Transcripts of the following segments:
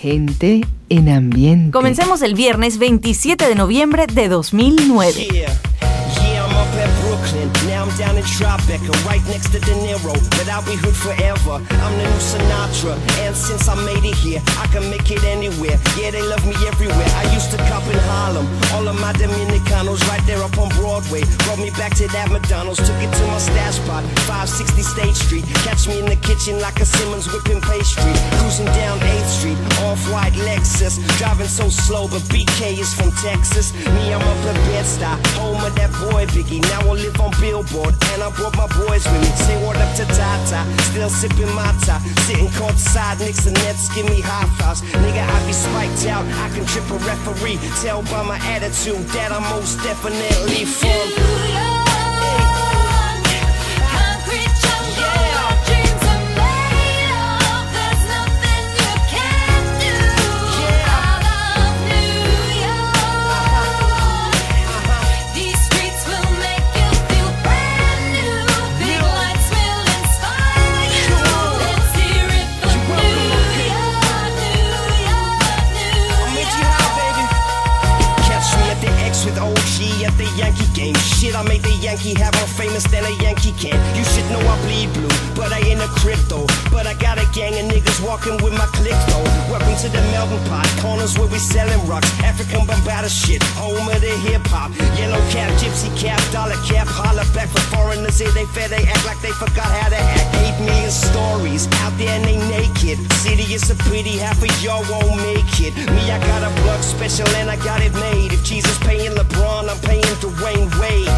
Gente en ambiente. Comencemos el viernes 27 de noviembre de 2009. Brooklyn. I'm down in Tribeca, right next to De Niro. But I'll be hood forever. I'm the new Sinatra. And since I made it here, I can make it anywhere. Yeah, they love me everywhere. I used to cop in Harlem. All of my Dominicanos right there up on Broadway. Brought me back to that McDonald's. Took it to my stash spot, 560 State Street. Catch me in the kitchen like a Simmons whipping pastry. Cruising down 8th Street, off-white Lexus. Driving so slow, but BK is from Texas. Me, I'm up at Bed-Stuy, home of that boy Biggie. Now I live on Billboard, and I brought my boys with me. Say what up to Tata, still sipping my tie. Sitting courtside, Knicks and Nets give me high fives. Nigga, I be spiked out, I can trip a referee. Tell by my attitude that I'm most definitely from. I make the Yankee have more famous than a Yankee can. You should know I bleed blue, but I ain't a crypto. But I got a gang of niggas walking with my click though. Welcome to the Melbourne Pot, corners where we selling rocks. African bombada shit, home of the hip hop. Yellow cap, gypsy cap, dollar cap, holla back for foreigners. Say they fair, they act like they forgot how to act. Eight million stories out there and they naked. City is a pity, half of y'all won't make it. Me, I got a blood special and I got it made. If Jesus paying LeBron, I'm paying Dwayne Wade.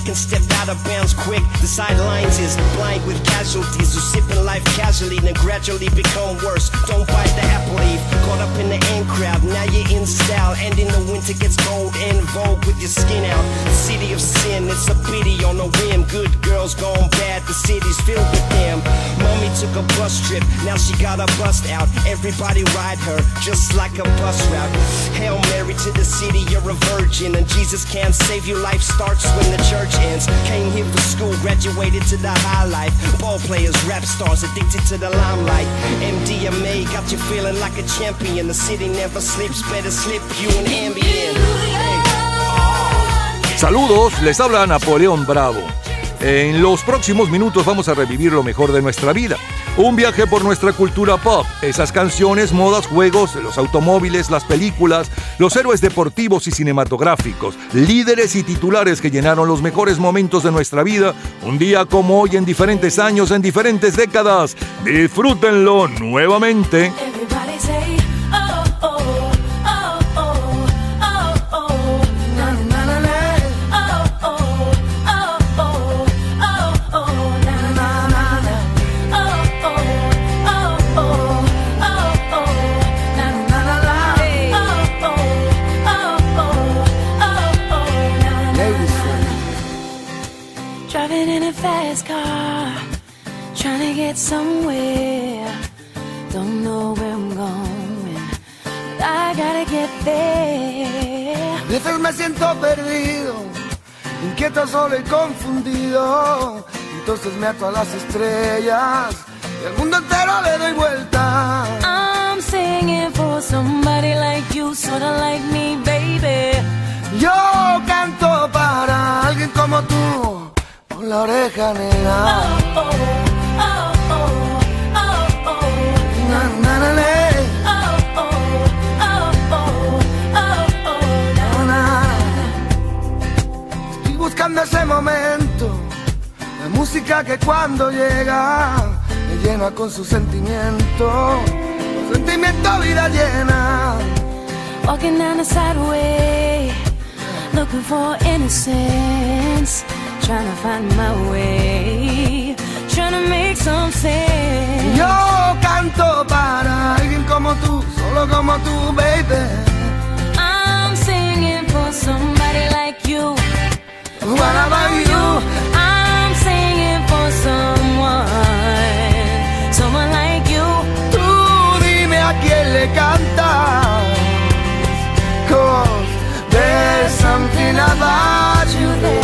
Can step out of bounds quick. The sidelines is blind with casualties who sipping life casually, then gradually become worse. Don't bite the apple eve, caught up in the in crowd. Now you're in style, and in the winter gets cold and vogue with your skin out. The city of sin, it's a pity on a whim. Good girls gone bad, the city's filled with them. Mommy took a bus trip, now she got a bust out. Everybody ride her, just like a bus route. Hail Mary to the city, you're a virgin, and Jesus can't save you. Life starts when the church ends. Came here for school, graduated to the high life. Ball players, rap stars, addicted to the limelight. MDMA got you feeling like a champion. The city never sleeps, better slip you an ambient. Saludos, les habla Napoleón Bravo. En los próximos minutos vamos a revivir lo mejor de nuestra vida. Un viaje por nuestra cultura pop, esas canciones, modas, juegos, los automóviles, las películas, los héroes deportivos y cinematográficos, líderes y titulares que llenaron los mejores momentos de nuestra vida, un día como hoy en diferentes años, en diferentes décadas. Disfrútenlo nuevamente. Get somewhere. Don't know where I'm going, but I gotta get there. A veces me siento perdido, inquieto, solo y confundido. Entonces me ato a las estrellas y al mundo entero le doy vuelta. I'm singing for somebody like you, sorta like me, baby. Yo canto para alguien como tú, con la oreja negra. Oh, oh. Ese momento, la música que cuando llega me llena con su sentimiento, su sentimiento vida llena. Walking down the sideway, looking for innocence. Trying to find my way, Yo canto para alguien como tú, solo como tú, baby. I'm singing for somebody like you. What about you? I'm singing for someone, someone like you. Tú dime a quién le cantas. Cause there's something about you there.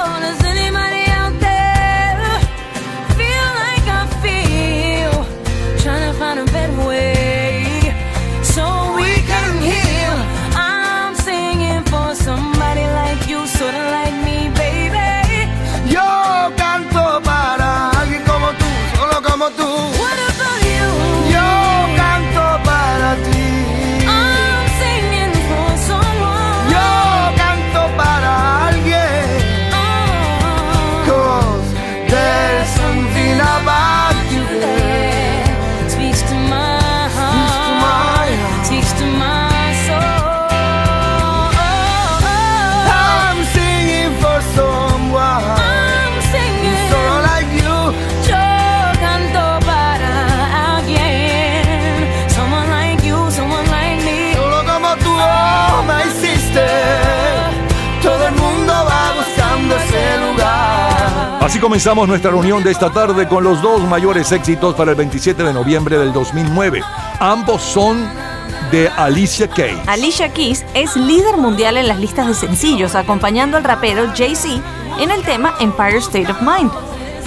Solo como tú. What about Así comenzamos nuestra reunión de esta tarde con los dos mayores éxitos para el 27 de noviembre del 2009. Ambos son de Alicia Keys. Alicia Keys es líder mundial en las listas de sencillos, acompañando al rapero Jay-Z en el tema Empire State of Mind.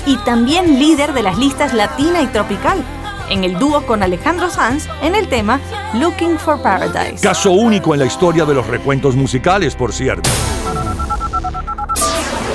Y también líder de las listas latina y tropical, en el dúo con Alejandro Sanz en el tema Looking for Paradise. Caso único en la historia de los recuentos musicales, por cierto.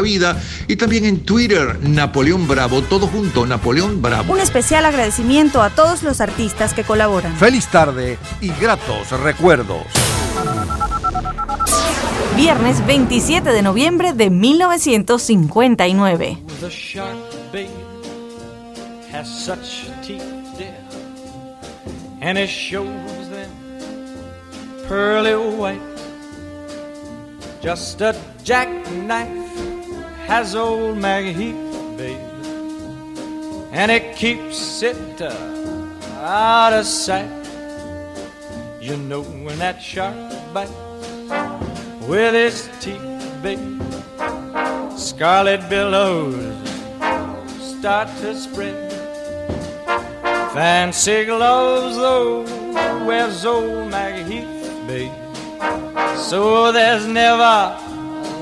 vida, y también en Twitter, Napoleón Bravo, todo junto, Napoleón Bravo. Un especial agradecimiento a todos los artistas que colaboran. Feliz tarde y gratos recuerdos. Viernes 27 de noviembre de 1959. The shark, babe, has such teeth, dear, and it shows them pearly white. Just a jackknife has old Maggie Heath, babe, and it keeps it uh, out of sight. You know when that shark bites with his teeth, babe. Scarlet billows start to spread. Fancy gloves, though, wears old Maggie Heath, babe. So there's never,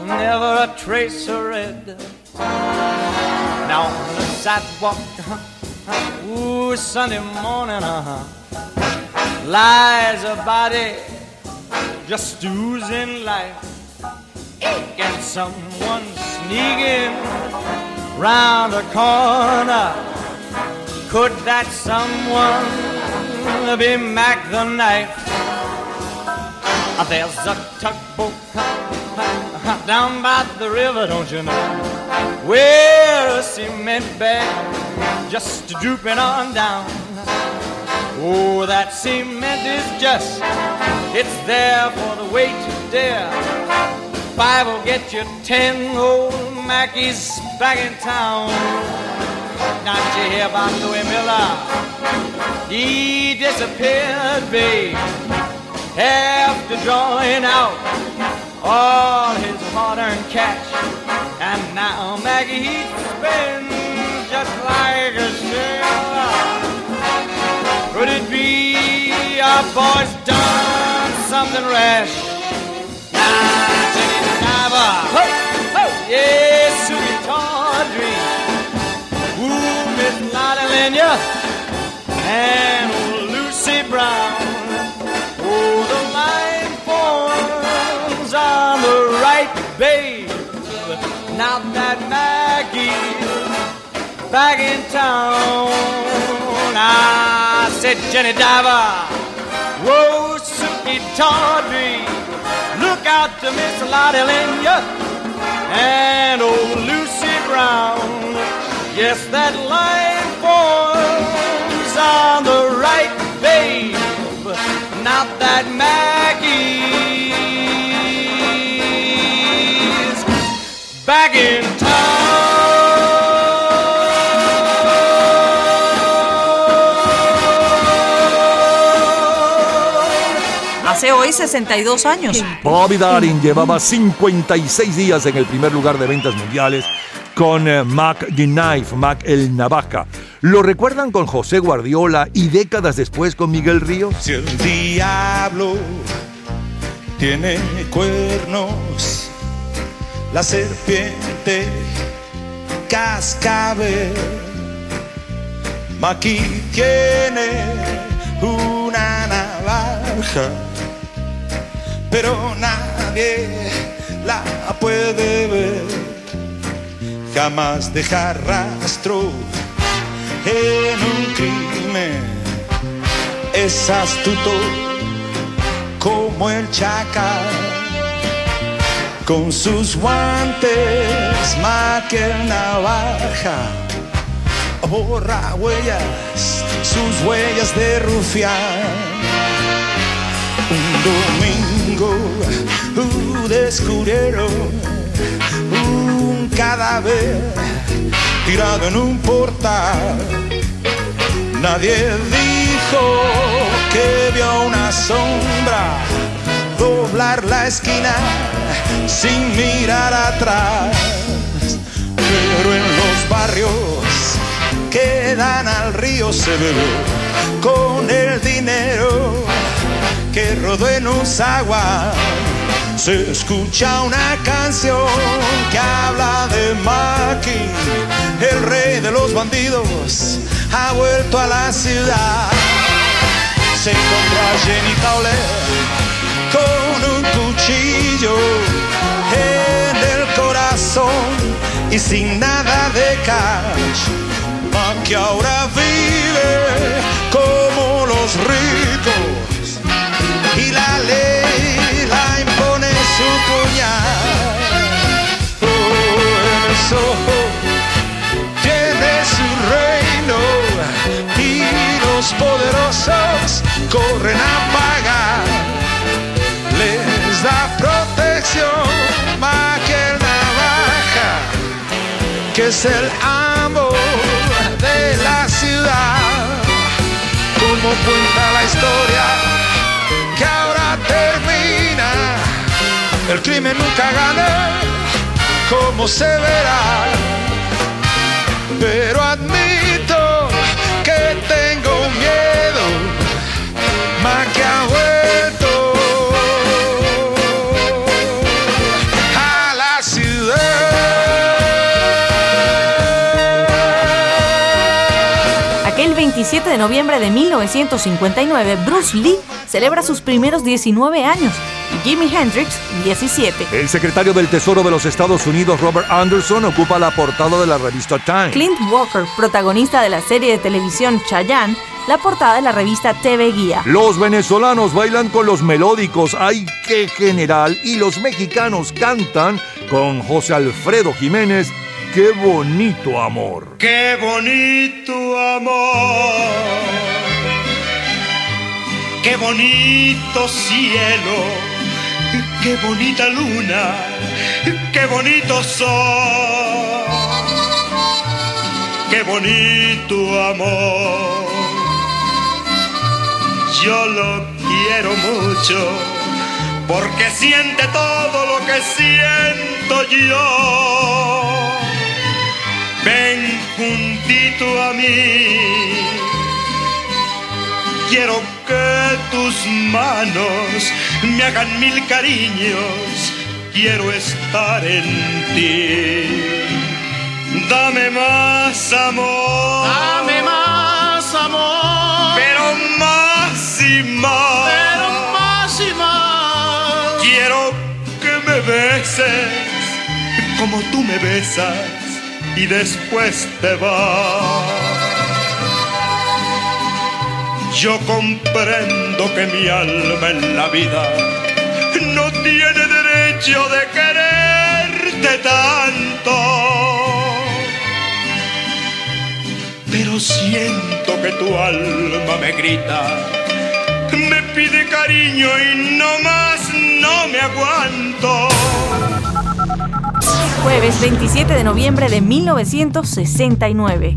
never a trace of red. Now on the sidewalk, uh-huh, ooh, Sunday morning, uh-huh, lies a body just oozing life. And someone sneaking round a corner. Could that someone be Mac the knife. There's a tugboat down by the river, don't you know? Where a cement bag just drooping on down. Oh, that cement is just, it's there for the weight to dare. Five will get you ten old Mackies back in town. Not you hear about Louis Miller? He disappeared, babe, after drawing out all his hard-earned cash. And now Maggie he's been just like a sailor. Could it be our boy's done something rash? Now Jenny diver, ho, ho, yes, sweet Tawdry. Ooh, Miss Lottie Lenya and Lucy Brown. On the right, babe. Now that Maggie's back in town. I said, Jenny Diver, whoa, Suki Tawdry, look out to Miss Lottie Lenya and old Lucy Brown. Yes, that line forms on the right, babe. Not that Maggie's back in Hace hoy 62 años. Bobby Darin llevaba 56 días en el primer lugar de ventas mundiales con eh, Mac the Knife, Mac el Navaja. ¿Lo recuerdan con José Guardiola y décadas después con Miguel Ríos? Si el diablo tiene cuernos, la serpiente cascabel, Maki tiene una navaja, pero nadie la puede ver. Jamás deja rastro en un crimen. Es astuto como el chacal. Con sus guantes, maquel navaja, borra huellas, sus huellas de rufián. Un domingo uh, descubrieron un cadáver tirado en un portal. Nadie dijo que vio una sombra doblar la esquina sin mirar atrás. Pero en los barrios que dan al río se bebió con el dinero que rodó en Usagua. Se escucha una canción que habla de Maki, el rey de los bandidos, ha vuelto a la ciudad. Se encontró a Jenny Fowler con un cuchillo en el corazón y sin nada de cash. Maki ahora vive como los ricos y la ley la impone su puñal. El Soho tiene su reino y los poderosos corren a protección más que el navaja, que es el amo de la ciudad. Como cuenta la historia que ahora termina. El crimen nunca gana, como se verá. Pero admito de noviembre de 1959, Bruce Lee celebra sus primeros 19 años y Jimi Hendrix 17. El secretario del Tesoro de los Estados Unidos, Robert Anderson, ocupa la portada de la revista Time. Clint Walker, protagonista de la serie de televisión Chayanne, la portada de la revista TV Guía. Los venezolanos bailan con los melódicos, ay qué general, y los mexicanos cantan con José Alfredo Jiménez, qué bonito amor. Qué bonito amor, qué bonito cielo, qué bonita luna, qué bonito sol, qué bonito amor. Yo lo quiero mucho porque siente todo lo que siento yo. A mí. Quiero que tus manos me hagan mil cariños. Quiero estar en ti. Dame más amor. Dame más amor. Pero más y más. Pero más y más. Quiero que me beses como tú me besas y después te vas. Yo comprendo que mi alma en la vida no tiene derecho de quererte tanto. Pero siento que tu alma me grita, me pide cariño y no más no me aguanto. Jueves 27 de noviembre de 1969.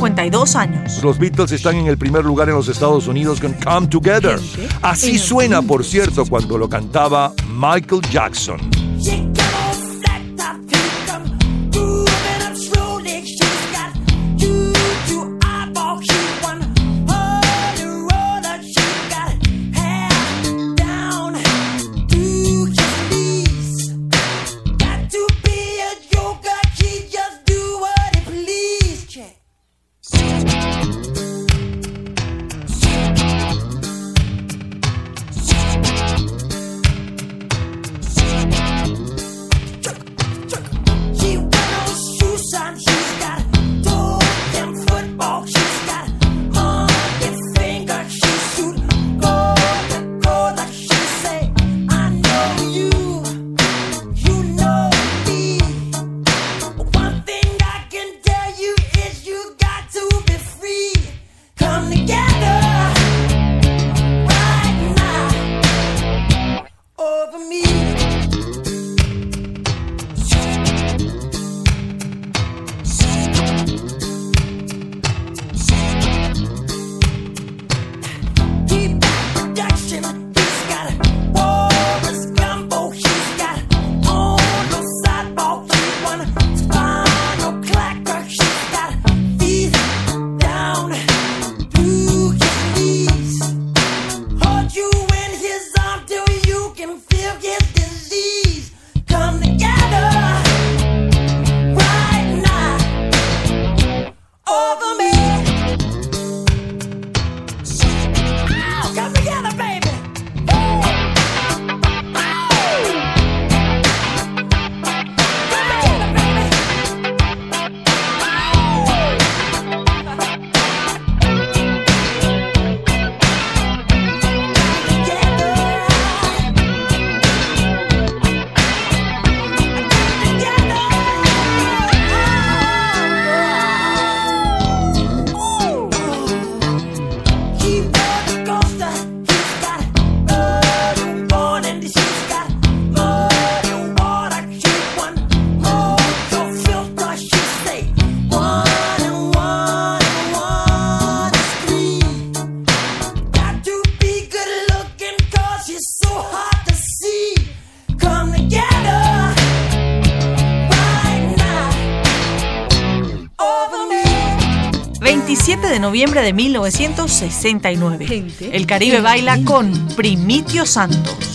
52 años. Los Beatles están en el primer lugar en los Estados Unidos con Come Together. Así suena, por cierto, cuando lo cantaba Michael Jackson. Noviembre de 1969. El Caribe baila con Primitio Santos.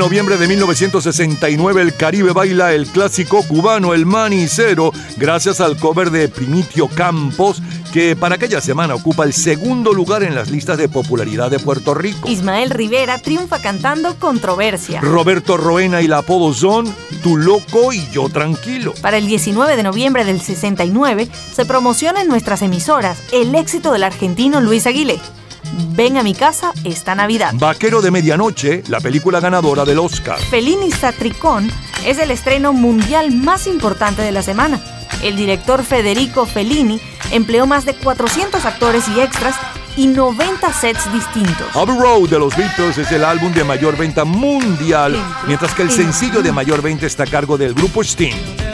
Noviembre de 1969 el Caribe baila el clásico cubano El Manicero gracias al cover de Primitio Campos que para aquella semana ocupa el segundo lugar en las listas de popularidad de Puerto Rico. Ismael Rivera triunfa cantando Controversia. Roberto Roena y la apodo son Tu Loco y Yo Tranquilo. Para el 19 de noviembre del 69 se promociona en nuestras emisoras el éxito del argentino Luis Aguilé. Ven a mi casa esta Navidad. Vaquero de Medianoche, la película ganadora del Oscar. Fellini Satricón es el estreno mundial más importante de la semana. El director Federico Fellini empleó más de 400 actores y extras y 90 sets distintos. Abbey Road de los Beatles es el álbum de mayor venta mundial, mientras que el sencillo de mayor venta está a cargo del grupo Sting.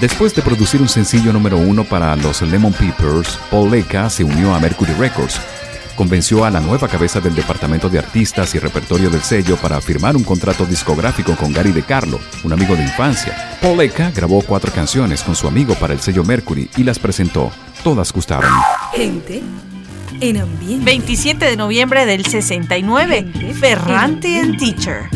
Después de producir un sencillo número uno para los Lemon Peppers, Paul Leca se unió a Mercury Records. Convenció a la nueva cabeza del departamento de artistas y repertorio del sello para firmar un contrato discográfico con Gary De Carlo, un amigo de infancia. Paul Leca grabó cuatro canciones con su amigo para el sello Mercury y las presentó. Todas gustaron. Gente en ambiente. 27 de noviembre del 69. Ferrante and Teacher.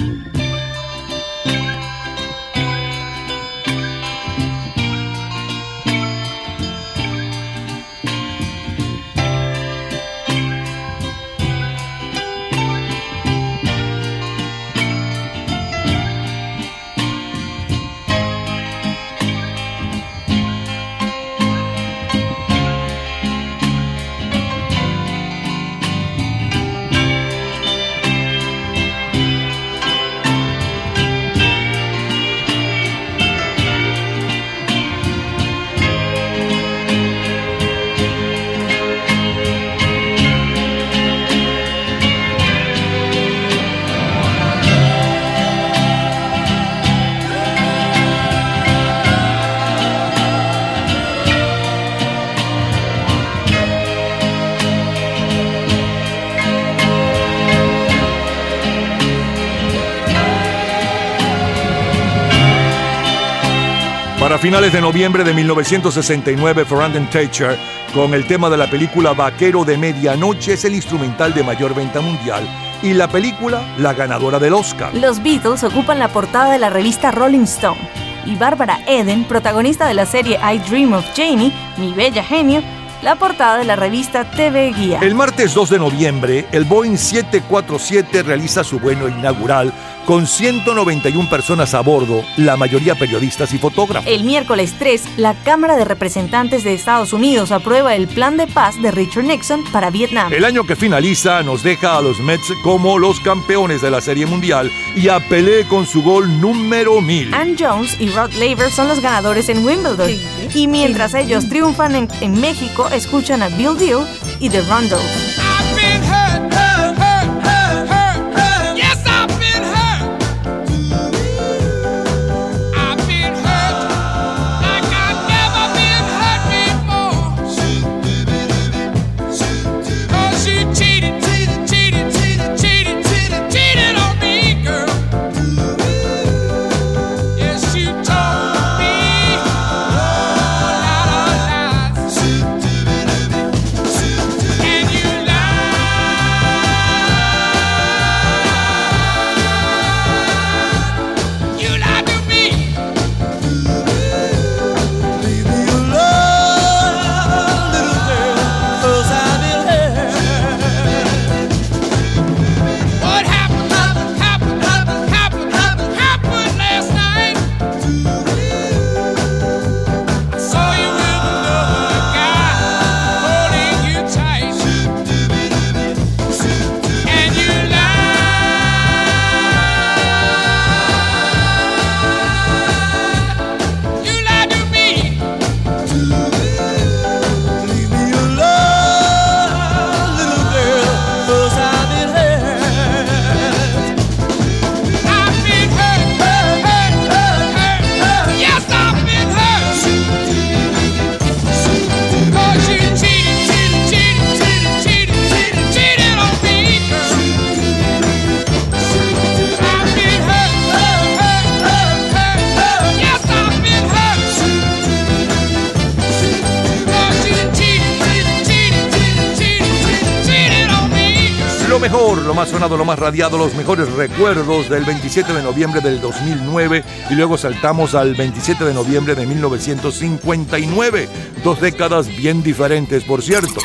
Finales de noviembre de 1969, Ferrand Thatcher, con el tema de la película Vaquero de Medianoche, es el instrumental de mayor venta mundial y la película la ganadora del Oscar. Los Beatles ocupan la portada de la revista Rolling Stone y Barbara Eden, protagonista de la serie I Dream of Janie, Mi Bella Genio, la portada de la revista TV Guía. El martes 2 de noviembre, el Boeing 747 realiza su vuelo inaugural con 191 personas a bordo, la mayoría periodistas y fotógrafos. El miércoles 3, la Cámara de Representantes de Estados Unidos aprueba el plan de paz de Richard Nixon para Vietnam. El año que finaliza nos deja a los Mets como los campeones de la Serie Mundial y a Pelé con su gol número 1000. Ann Jones y Rod Laver son los ganadores en Wimbledon. Y mientras ellos triunfan en, en México, escuchan a Bill Deal y The Rundles. Sonado, lo más radiado, los mejores recuerdos del 27 de noviembre del 2009 y luego saltamos al 27 de noviembre de 1959. Dos décadas bien diferentes, por cierto.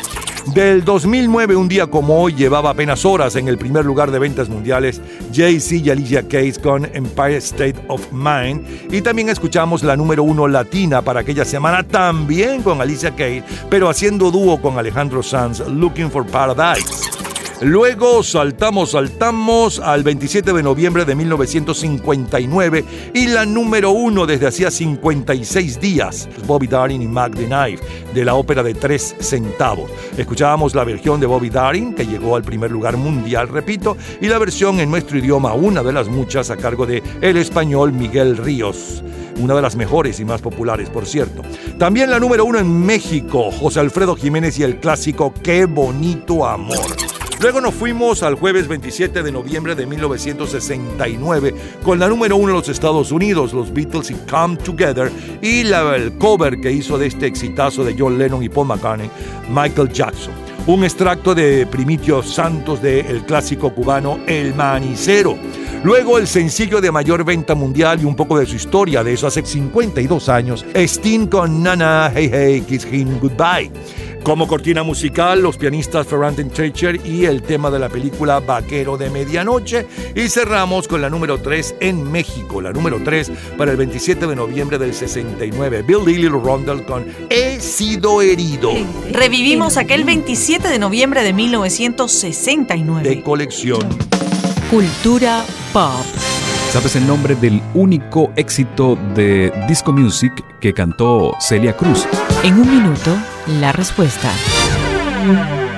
Del 2009, un día como hoy, llevaba apenas horas en el primer lugar de ventas mundiales Jay-Z y Alicia Keys con Empire State of Mind. Y también escuchamos la número uno latina para aquella semana, también con Alicia Keys, pero haciendo dúo con Alejandro Sanz, Looking for Paradise. Luego saltamos, saltamos al 27 de noviembre de 1959 y la número uno desde hacía 56 días, Bobby Darin y Mac the Knife, de la ópera de tres centavos. Escuchábamos la versión de Bobby Darin, que llegó al primer lugar mundial, repito, y la versión en nuestro idioma, una de las muchas, a cargo de el español Miguel Ríos. una de las mejores y más populares, por cierto. También la número uno en México, José Alfredo Jiménez y el clásico Qué bonito amor. Luego nos fuimos al jueves 27 de noviembre de 1969 con la número uno en los Estados Unidos, los Beatles y Come Together, y la, el cover que hizo de este exitazo de John Lennon y Paul McCartney, Michael Jackson. Un extracto de Primitio Santos del clásico cubano El Manicero. Luego el sencillo de mayor venta mundial y un poco de su historia de eso hace 52 años, Sting con Nana Hey Hey Kiss Him Goodbye. Como cortina musical, los pianistas Ferranten Treacher y el tema de la película Vaquero de Medianoche. Y cerramos con la número 3 en México, la número 3 para el 27 de noviembre del 69. Bill Lilly Rondell con He sido herido. Revivimos aquel 27 de noviembre de 1969. De colección. Cultura pop. ¿Sabes el nombre del único éxito de disco music que cantó Celia Cruz? En un minuto, la respuesta.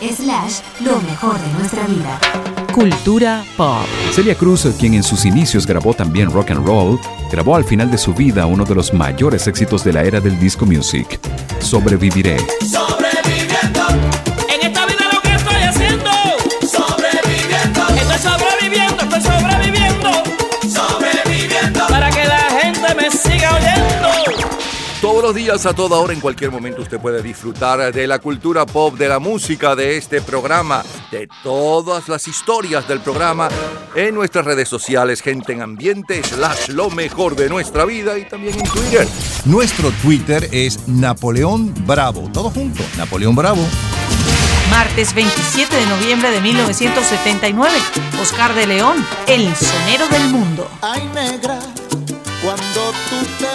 Slash, lo mejor de nuestra vida. Cultura pop. Celia Cruz, quien en sus inicios grabó también rock and roll, grabó al final de su vida uno de los mayores éxitos de la era del disco music, Sobreviviré. Sobreviviendo. Todos los días, a toda hora, en cualquier momento, usted puede disfrutar de la cultura pop, de la música, de este programa, de todas las historias del programa en nuestras redes sociales, gente en ambiente, slash lo mejor de nuestra vida y también en Twitter. Nuestro Twitter es Napoleón Bravo. Todo junto, Napoleón Bravo. Martes 27 de noviembre de 1979. Oscar de León, el sonero del mundo. Ay, negra, cuando tú te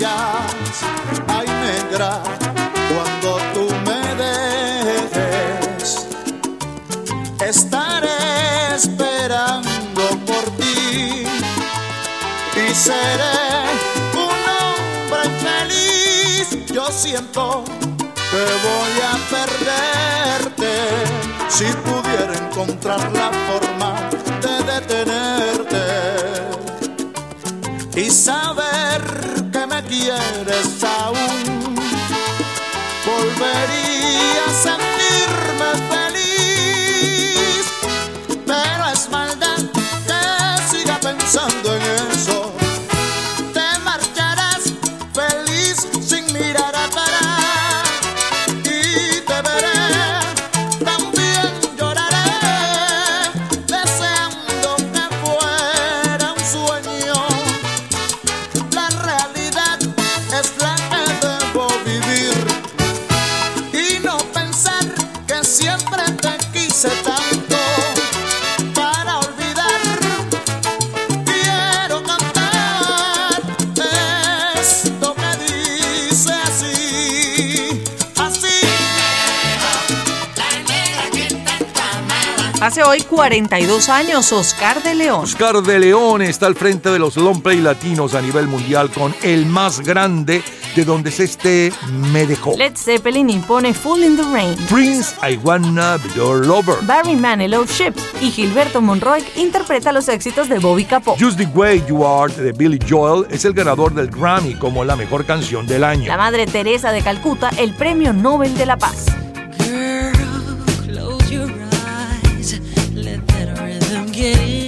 vayas. Ay, negra, cuando tú me dejes. Estaré esperando por ti y seré un hombre feliz. Yo siento que voy a perderte si pudiera encontrar la forma de detenerte y saber quieres aún. Volvería a Hace hoy 42 años, Oscar de León. Oscar de León está al frente de los long play latinos a nivel mundial con el más grande de donde se esté me dejó. Led Zeppelin impone Full in the Rain. Prince, I Wanna Be Your Lover. Barry Manilow Ship y Gilberto Monroy interpreta los éxitos de Bobby Capó. Just the Way You Are de Billy Joel es el ganador del Grammy como la mejor canción del año. La Madre Teresa de Calcuta, el Premio Nobel de la Paz. Rhythm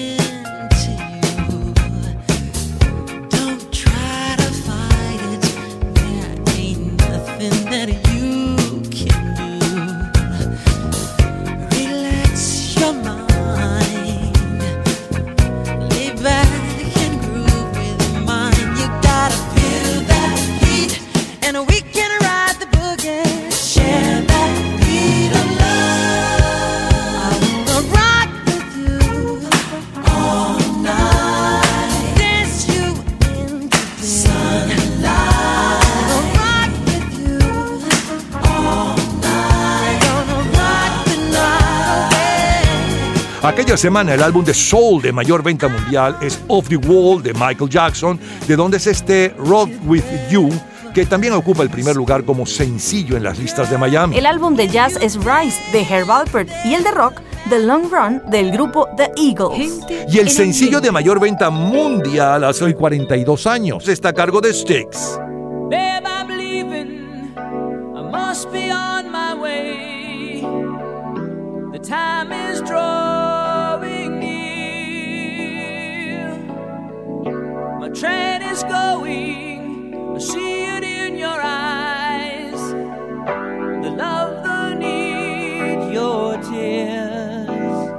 Aquella semana el álbum de soul de mayor venta mundial es Off the Wall de Michael Jackson, de donde es este Rock With You, que también ocupa el primer lugar como sencillo en las listas de Miami. El álbum de jazz es Rise de Herb Alpert y el de rock The Long Run del grupo The Eagles. Y el sencillo de mayor venta mundial hace hoy 42 años está a cargo de Styx. Babe, I'm leaving. I must be on my way. The time is drawing train is going. I see it in your eyes. The love, the need, your tears.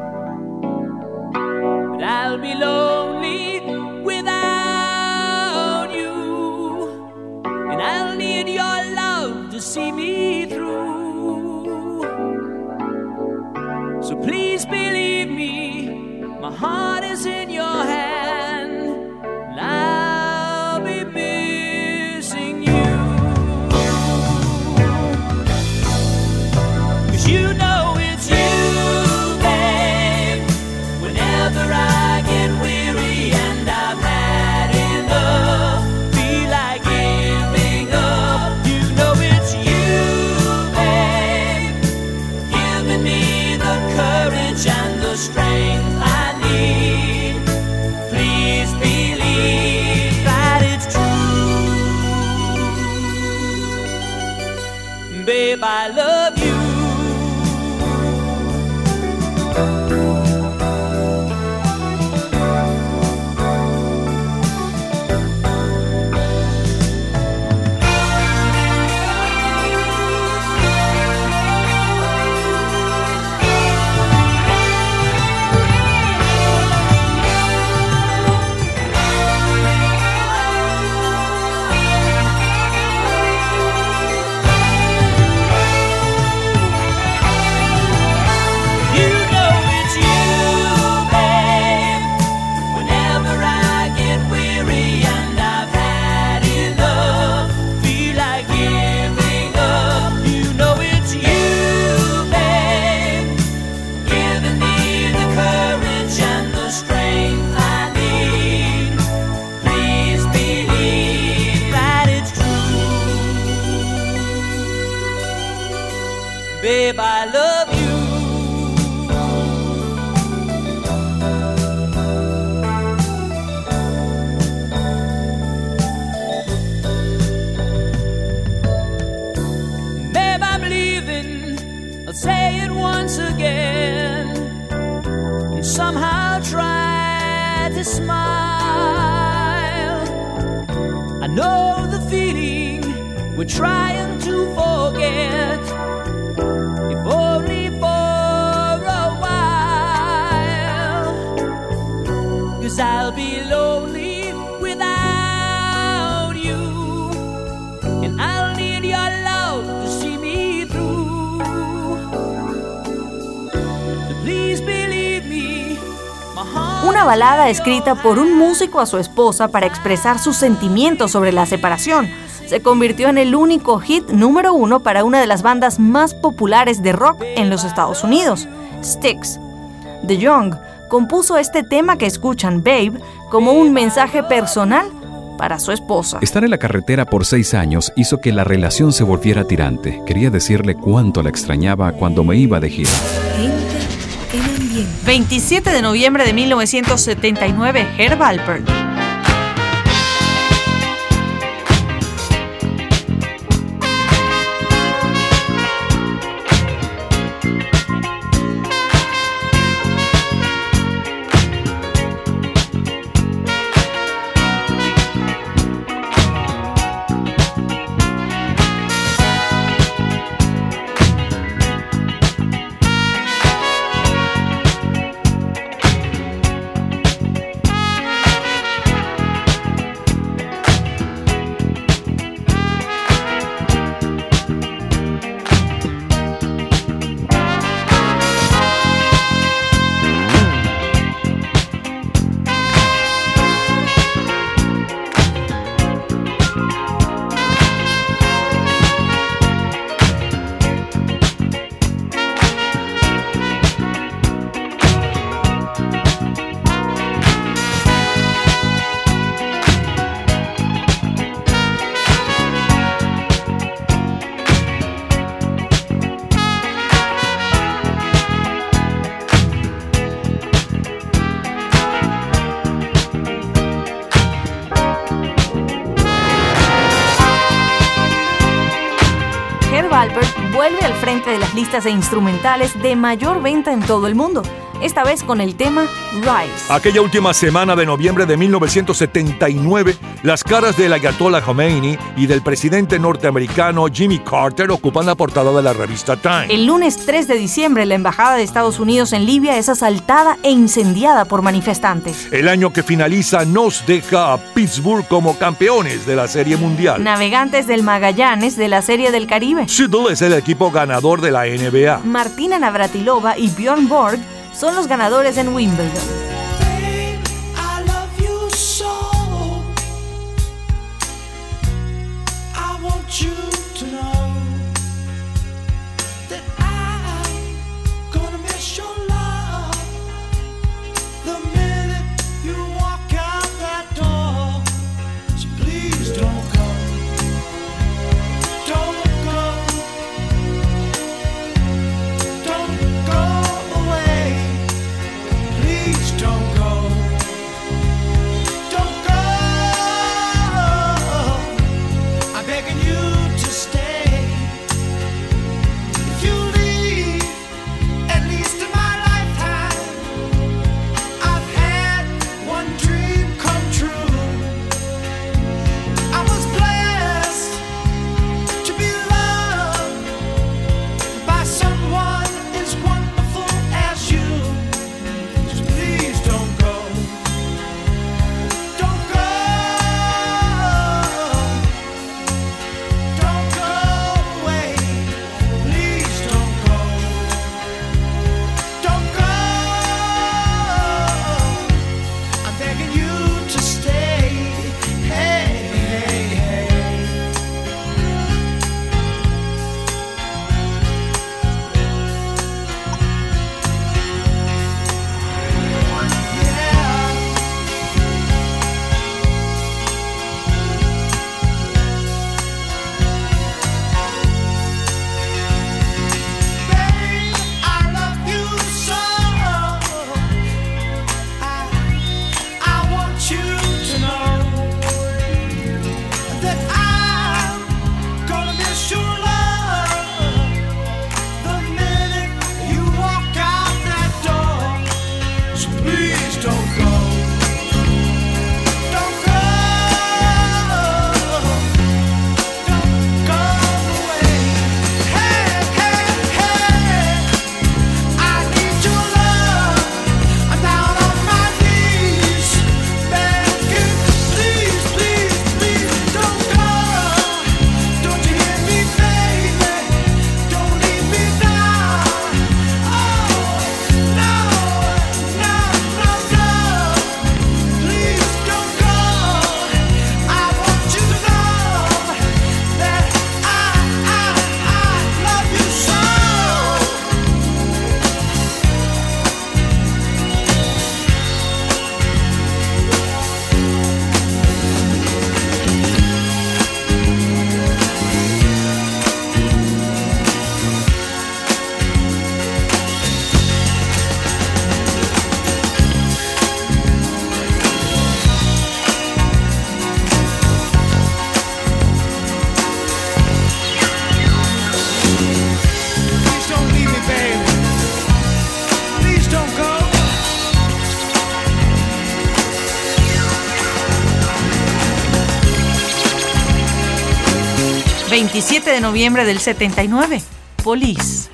But I'll be lonely without you. And I'll need your love to see me through. So please believe me, my heart is in your hand. We're trying to forget. If only for a while. Cause I'll be lonely without you. And I'll need your love to see me through. So please believe me, my heart. Una balada escrita por un músico a su esposa para expresar sus sentimientos sobre la separación. Se convirtió en el único hit número uno para una de las bandas más populares de rock en los Estados Unidos, Styx. The Young compuso este tema que escuchan, Babe, como un mensaje personal para su esposa. Estar en la carretera por seis años hizo que la relación se volviera tirante. Quería decirle cuánto la extrañaba cuando me iba de gira. 27 de noviembre de 1979, Herb Alpert. artistas e instrumentales de mayor venta en todo el mundo esta vez con el tema Rise. Aquella última semana de noviembre de 1979 las caras del Ayatollah Khomeini y del presidente norteamericano Jimmy Carter ocupan la portada de la revista Time. El lunes 3 de diciembre, la embajada de Estados Unidos en Libia es asaltada e incendiada por manifestantes. El año que finaliza nos deja a Pittsburgh como campeones de la Serie Mundial. Navegantes del Magallanes de la Serie del Caribe. Seattle es el equipo ganador de la NBA. Martina Navratilova y Bjorn Borg son los ganadores en Wimbledon. 27 de noviembre del 79. Police.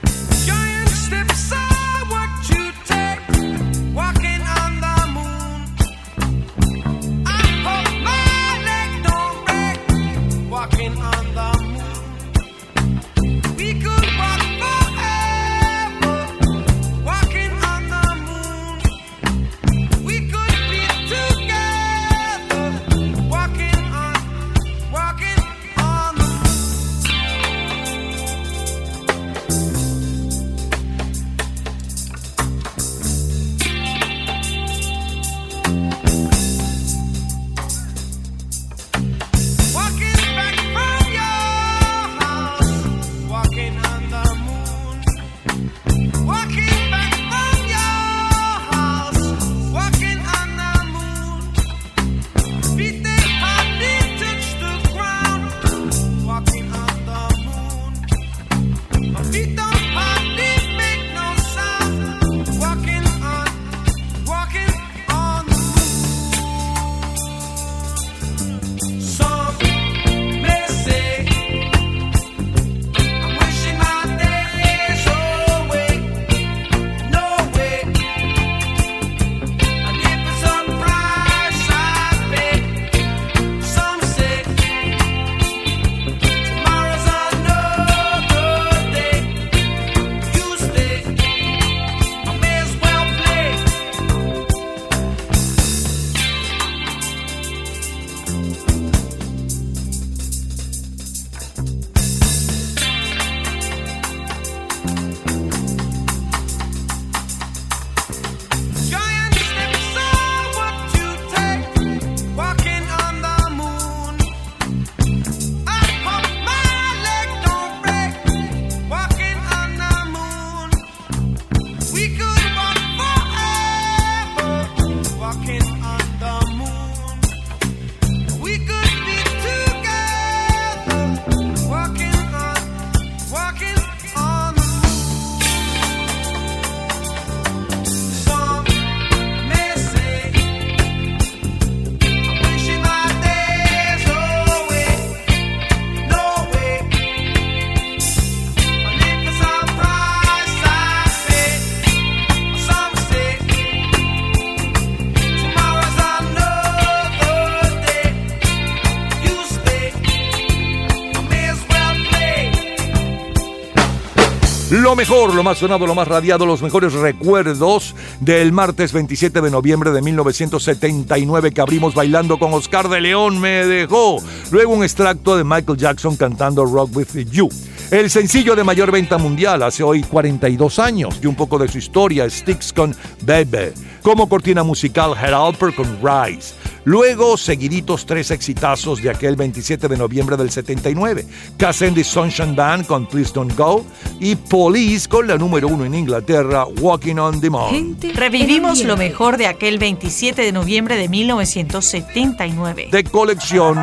Lo mejor, lo más sonado, lo más radiado, los mejores recuerdos del martes 27 de noviembre de 1979 que abrimos bailando con Oscar de León me dejó. Luego un extracto de Michael Jackson cantando Rock With You. El sencillo de mayor venta mundial hace hoy 42 años y un poco de su historia, Sticks con Baby. Como cortina musical, Alper con Rise. Luego, seguiditos tres exitazos de aquel 27 de noviembre del 79. Cassendi Sunshine Band con Please Don't Go y Police con la número uno en Inglaterra, Walking on the Moon. Revivimos lo mejor de aquel 27 de noviembre de 1979. De colección.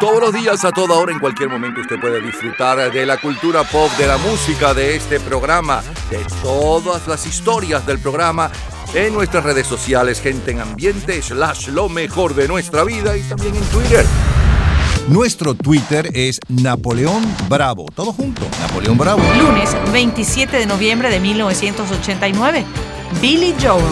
Todos los días, a toda hora, en cualquier momento, usted puede disfrutar de la cultura pop, de la música, de este programa, de todas las historias del programa en nuestras redes sociales, gente en ambiente, slash lo mejor de nuestra vida y también en Twitter. Nuestro Twitter es Napoleón Bravo. Todo junto, Napoleón Bravo. Lunes 27 de noviembre de 1989. Billy Joel.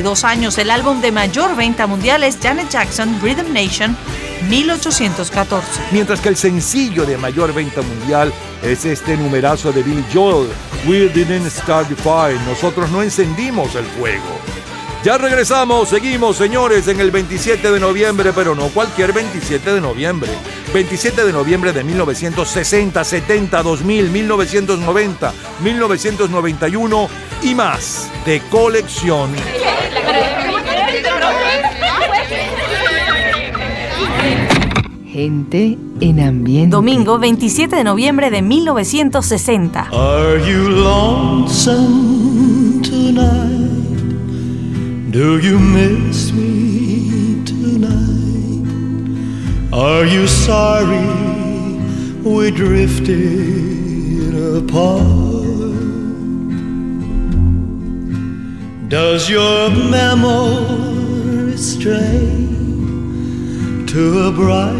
32 años, el álbum de mayor venta mundial es Janet Jackson Rhythm Nation 1814. Mientras que el sencillo de mayor venta mundial es este numerazo de Billy Joel, We Didn't Start Fire, nosotros no encendimos el fuego. Ya regresamos, seguimos señores en el 27 de noviembre, pero no cualquier 27 de noviembre. 27 de noviembre de 1960, 70, 2000, 1990, 1991 y más de colección. Gente en ambiente. Domingo 27 de noviembre de 1960. Are you lonesome tonight? Do you miss me tonight? Are you sorry we drifted apart? Does your memory stray to a bright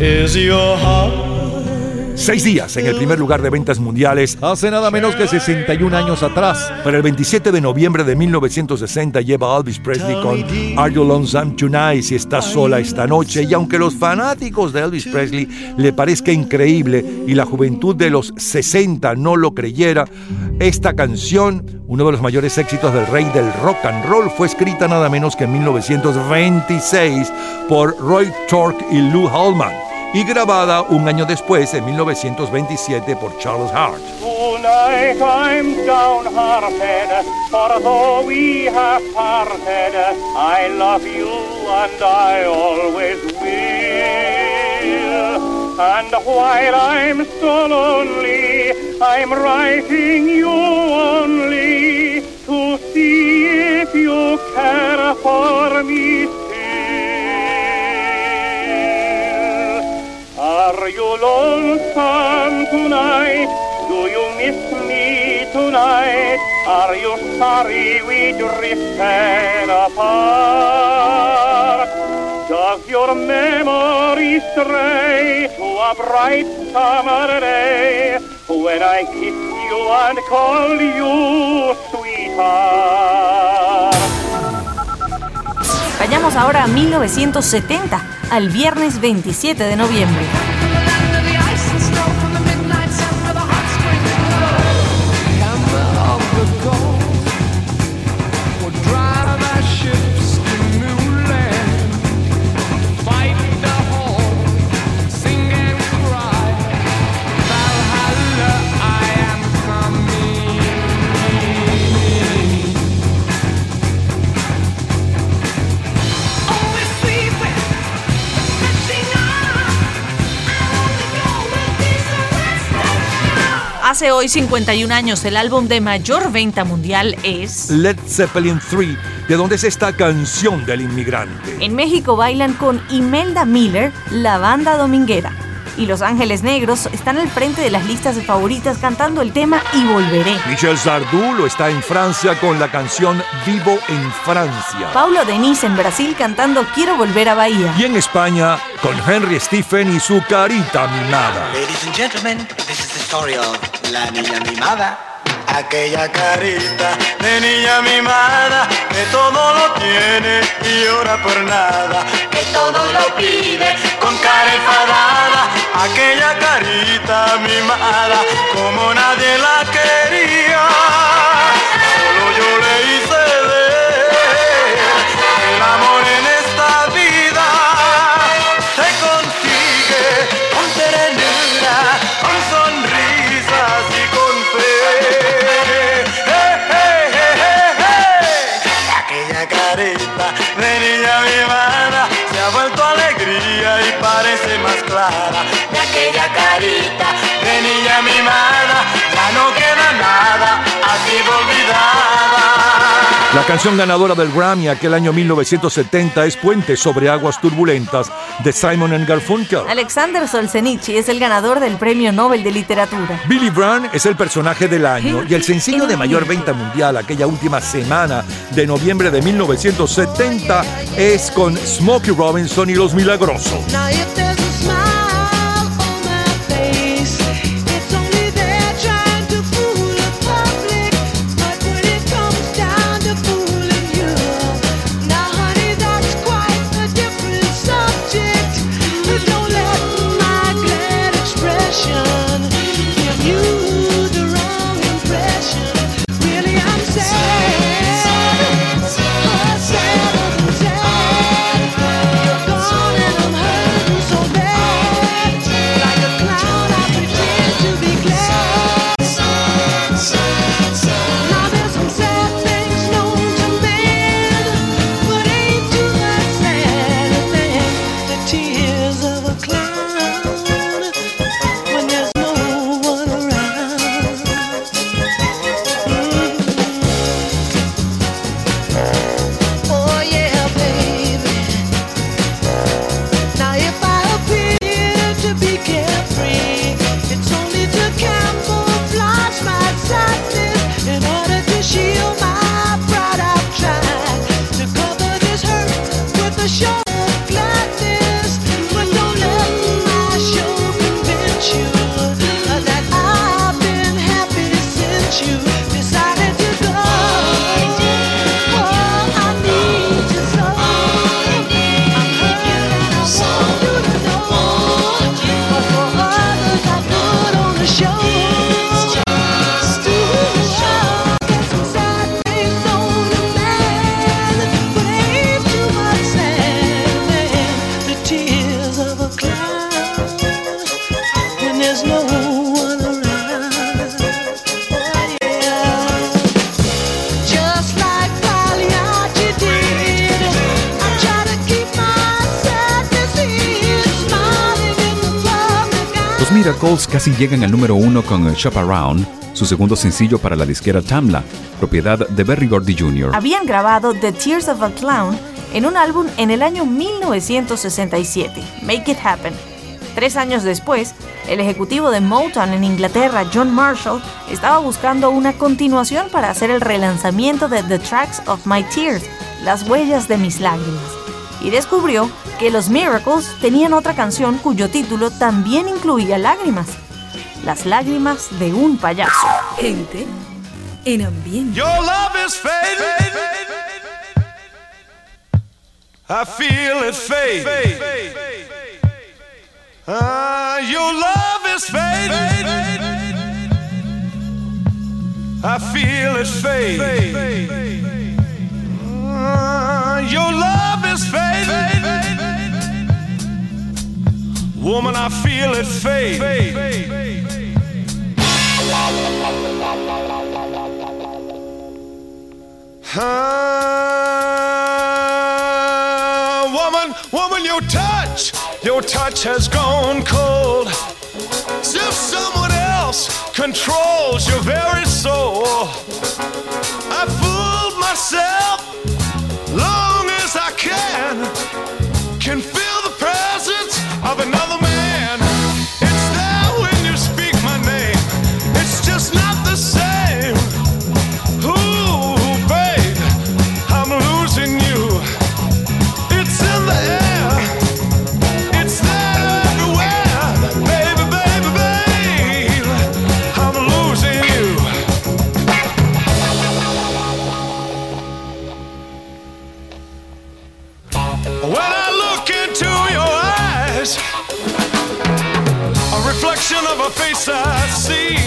Is your heart Seis días en el primer lugar de ventas mundiales hace nada menos que 61 años atrás. Para el 27 de noviembre de 1960 lleva a Elvis Presley con Are You Lonesome Tonight si estás sola esta noche. Y aunque los fanáticos de Elvis Presley le parezca increíble y la juventud de los 60 no lo creyera, esta canción, uno de los mayores éxitos del rey del rock and roll, fue escrita nada menos que en 1926 por Roy Tork y Lou Hallman y grabada un año después, en 1927, por Charles Hart. Tonight I'm downhearted, we have parted, I love you and I always will. And while I'm so lonely, I'm writing you only to see if you care for me Are you lonesome tonight? Do you miss me tonight? Are you sorry we drifted apart? Does your memory stray to a bright summer day when I kiss you and call you sweetheart? Vayamos ahora a 1970, al viernes 27 de noviembre. Hace hoy 51 años el álbum de mayor venta mundial es... Led Zeppelin 3, de donde es esta canción del inmigrante. En México bailan con Imelda Miller, la banda dominguera. Y Los Ángeles Negros están al frente de las listas de favoritas cantando el tema Y Volveré. Michel Sardou lo está en Francia con la canción Vivo en Francia. Paulo Denis en Brasil cantando Quiero volver a Bahía. Y en España con Henry Stephen y su carita mimada. Ladies and gentlemen, this is the story of La Niña Mimada. Aquella carita de niña mimada que todo lo tiene y ora por nada, que todo lo pide con cara enfadada. Aquella carita mimada como nadie la quería, La canción ganadora del Grammy aquel año 1970 es Puente sobre aguas turbulentas de Simon Garfunkel. Alexander Solzhenitsyn es el ganador del Premio Nobel de Literatura. Billy Brown es el personaje del año y el sencillo de mayor venta mundial aquella última semana de noviembre de 1970 es con Smokey Robinson y Los Milagrosos. Casi llegan al número uno con Shop Around, su segundo sencillo para la disquera Tamla, propiedad de Berry Gordy Jr. Habían grabado The Tears of a Clown en un álbum en el año 1967, Make It Happen. Tres años después, el ejecutivo de Motown en Inglaterra, John Marshall, estaba buscando una continuación para hacer el relanzamiento de The Tracks of My Tears, Las huellas de mis lágrimas, y descubrió que los Miracles tenían otra canción cuyo título también incluía lágrimas, Las lágrimas de un payaso. Gente en ambiente. Your love is fading. I feel it fade. Ah, your love is fading. I feel it fade. Your love is fading. Woman, I feel it fade. Uh, woman, woman, your touch, your touch has gone cold. As if someone else controls your very soul. I fooled myself see.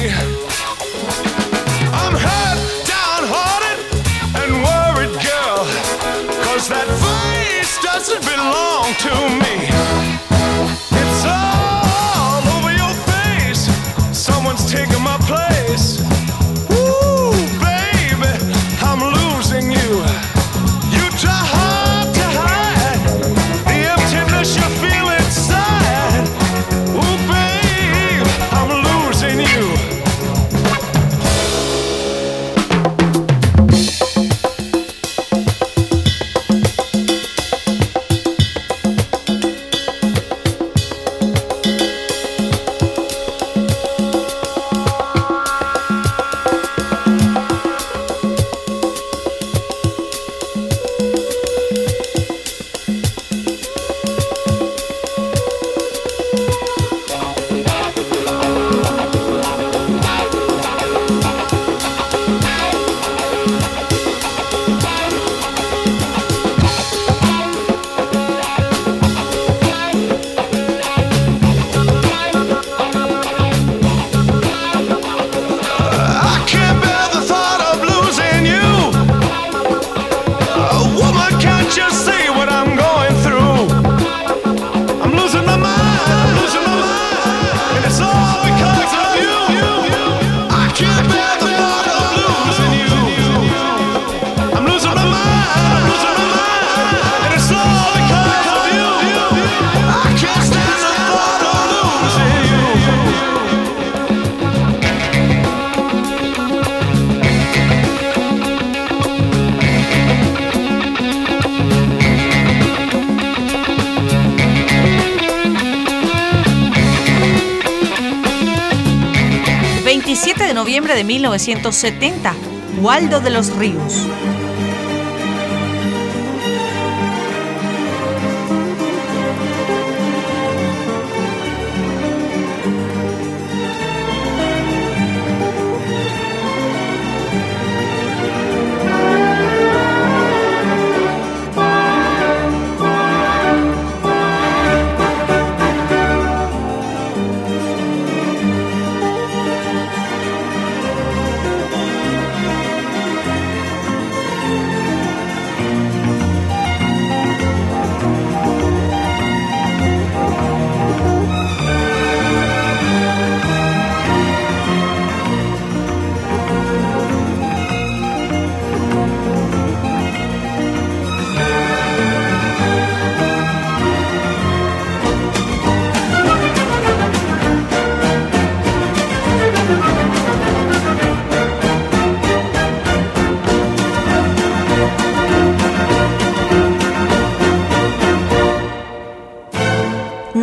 De noviembre de 1970, Waldo de los Ríos.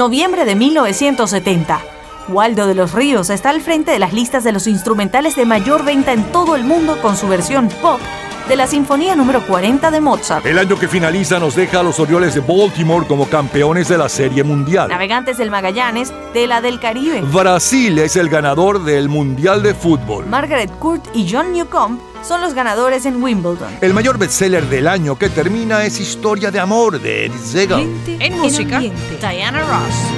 Noviembre de 1970. Waldo de los Ríos está al frente de las listas de los instrumentales de mayor venta en todo el mundo con su versión pop de la Sinfonía número 40 de Mozart. El año que finaliza nos deja a los Orioles de Baltimore como campeones de la Serie Mundial. Navegantes del Magallanes de la del Caribe. Brasil es el ganador del Mundial de Fútbol. Margaret Court y John Newcomb son los ganadores en Wimbledon. El mayor bestseller del año que termina es Historia de Amor de Eddie Segal. En música, Diana Ross.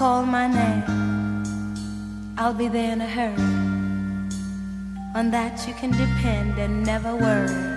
Call my name. I'll be there in a hurry. On that you can depend and never worry.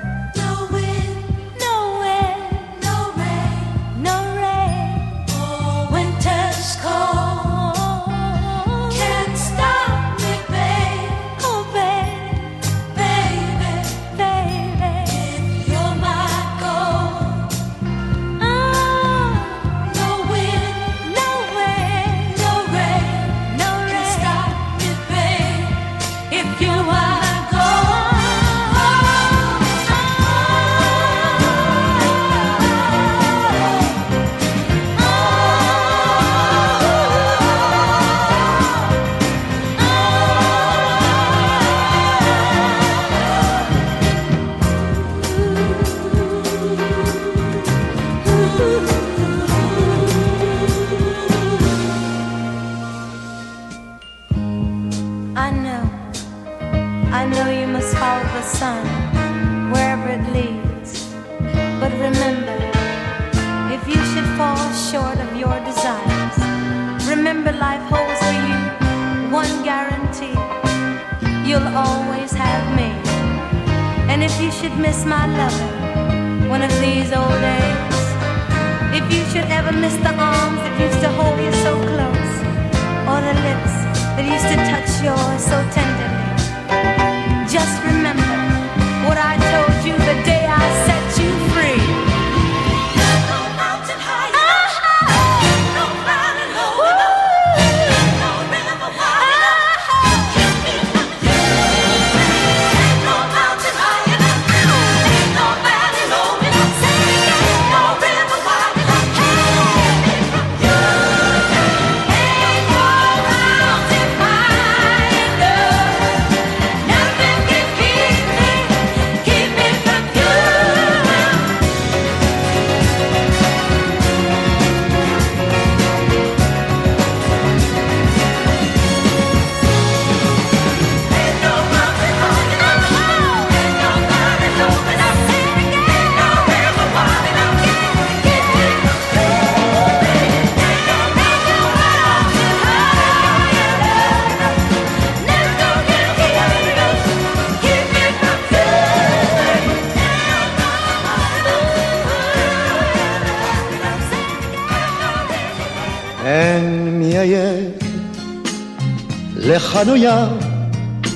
Lejano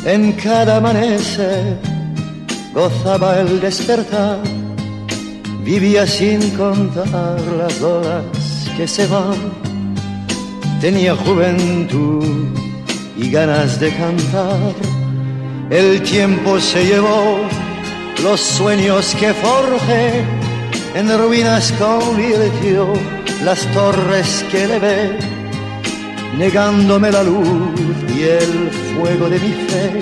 en cada amanecer, gozaba el despertar, vivía sin contar las horas que se van, tenía juventud y ganas de cantar, el tiempo se llevó los sueños que forjé, en ruinas convirtió las torres que le ve, negándome la luz y el fuego de mi fe,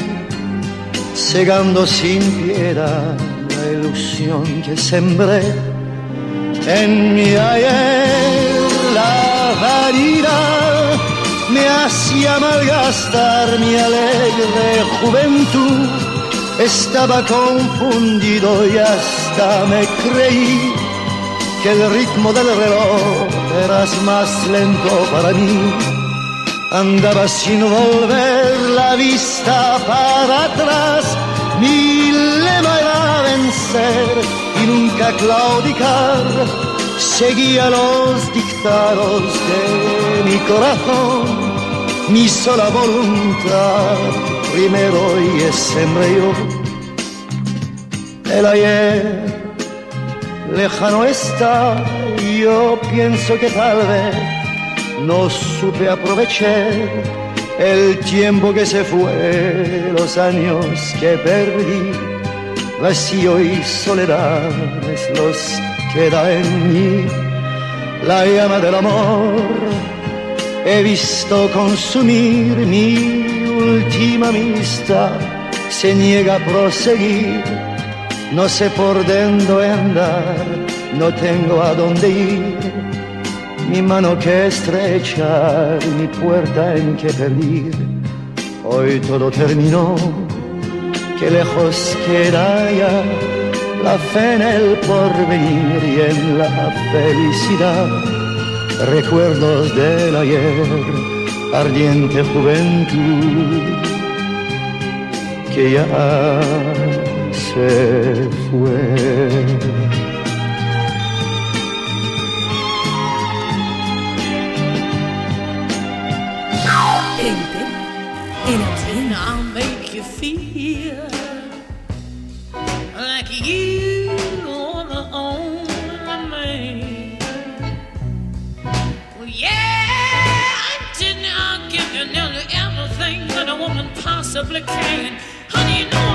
cegando sin piedad la ilusión que sembré en mi ayer. La vanidad me hacía malgastar mi alegre juventud, estaba confundido y hasta me creí que el ritmo del reloj eras más lento para mí. Andaba sin volver la vista para atrás, mi lema era vencer y nunca claudicar. Seguía los dictados de mi corazón, mi sola voluntad, primero y siempre yo. El ayer lejano está, yo pienso que tal vez no supe aprovechar el tiempo que se fue, los años que perdí, vacío y soledad es los que da en mí la llama del amor. He visto consumir mi última amistad, se niega a proseguir no sé por dónde andar, no tengo a dónde ir. Mi mano que estrechar, mi puerta en que pedir. Hoy todo terminó, que lejos queda ya la fe en el porvenir y en la felicidad. Recuerdos del ayer, ardiente juventud, que ya se fue. Possibly can. Honey, you know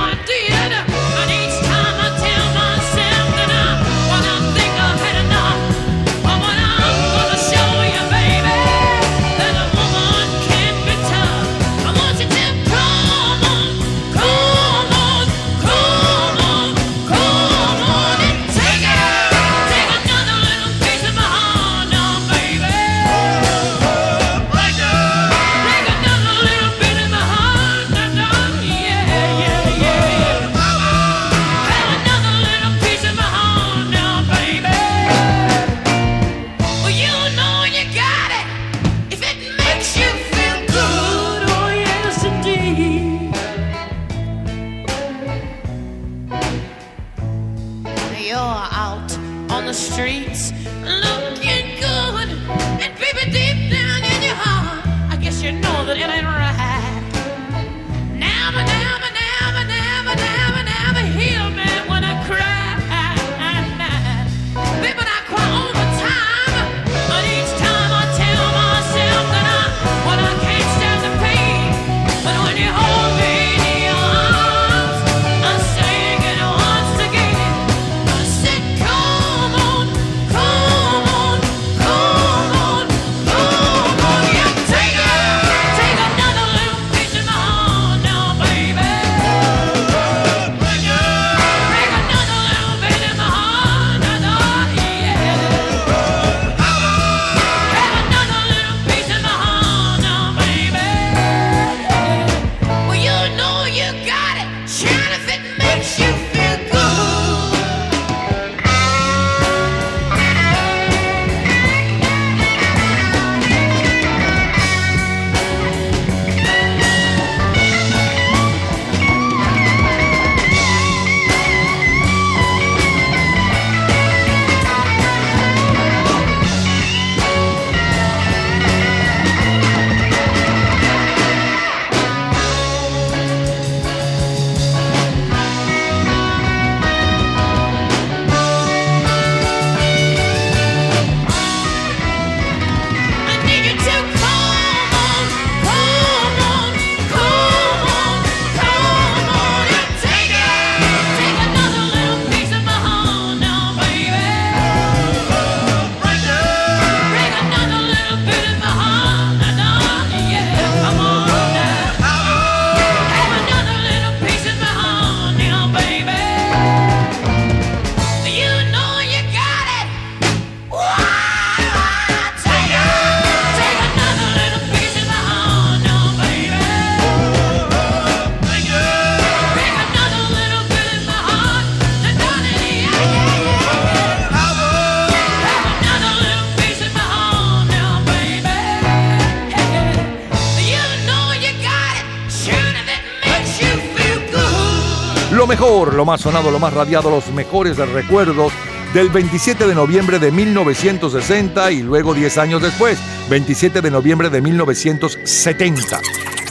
lo más sonado, lo más radiado, los mejores recuerdos del 27 de noviembre de 1960 y luego 10 años después, 27 de noviembre de 1970.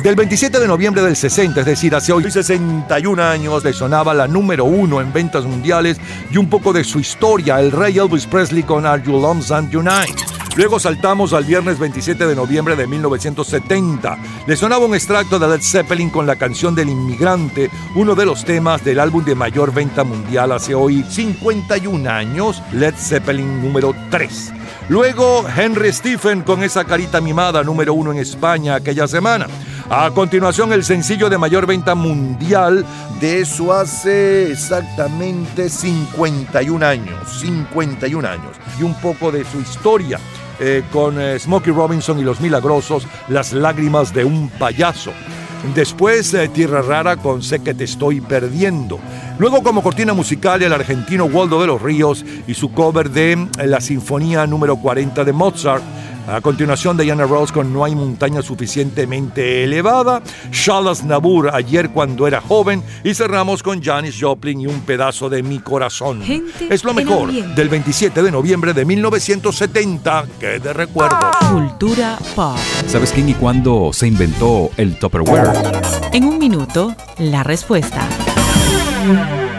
Del 27 de noviembre del 60, es decir, hace hoy 61 años, le sonaba la número uno en ventas mundiales y un poco de su historia, el rey Elvis Presley con Are You Lonesome Tonight. Luego saltamos al viernes 27 de noviembre de 1970. Le sonaba un extracto de Led Zeppelin con la canción del inmigrante, uno de los temas del álbum de mayor venta mundial hace hoy 51 años, Led Zeppelin número 3. Luego Henry Stephen con esa carita mimada número uno en España aquella semana. A continuación el sencillo de mayor venta mundial de eso hace exactamente 51 años, 51 años. Y un poco de su historia eh, con eh, Smokey Robinson y los Milagrosos, Las lágrimas de un payaso. Después eh, Tierra Rara con Sé que te estoy perdiendo. Luego como cortina musical el argentino Waldo de los Ríos y su cover de la Sinfonía número 40 de Mozart. A continuación Diana Ross con No hay montaña suficientemente elevada. Charles Nabur ayer cuando era joven. Y cerramos con Janis Joplin y un pedazo de mi corazón. es lo mejor del 27 de noviembre de 1970 que de recuerdo. Cultura pop. ¿Sabes quién y cuándo se inventó el Tupperware? En un minuto, la respuesta.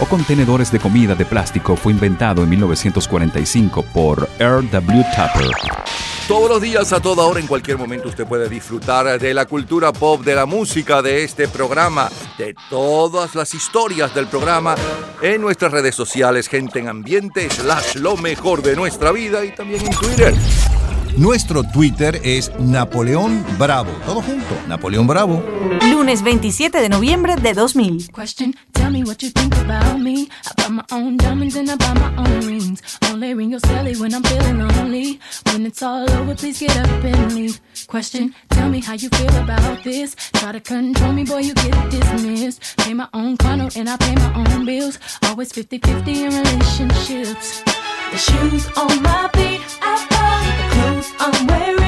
o contenedores de comida de plástico fue inventado en 1945 por R.W. Tupper. Todos los días, a toda hora, en cualquier momento, usted puede disfrutar de la cultura pop, de la música, de este programa, de todas las historias del programa en nuestras redes sociales, gente en ambiente, slash lo mejor de nuestra vida y también en Twitter. Nuestro Twitter es Napoleón Bravo. Todo junto, Napoleón Bravo. Lunes 27 de noviembre de 2000. Question, tell me what you think about me. I buy my own diamonds and I buy my own rings. Only ring your celly when I'm feeling lonely. When it's all over, please get up and leave. Question, tell me how you feel about this. Try to control me, boy, you get dismissed. Pay my own condo and I pay my own bills. Always 50 50 in relationships. The shoes on my feet, I bought. The clothes I'm wearing,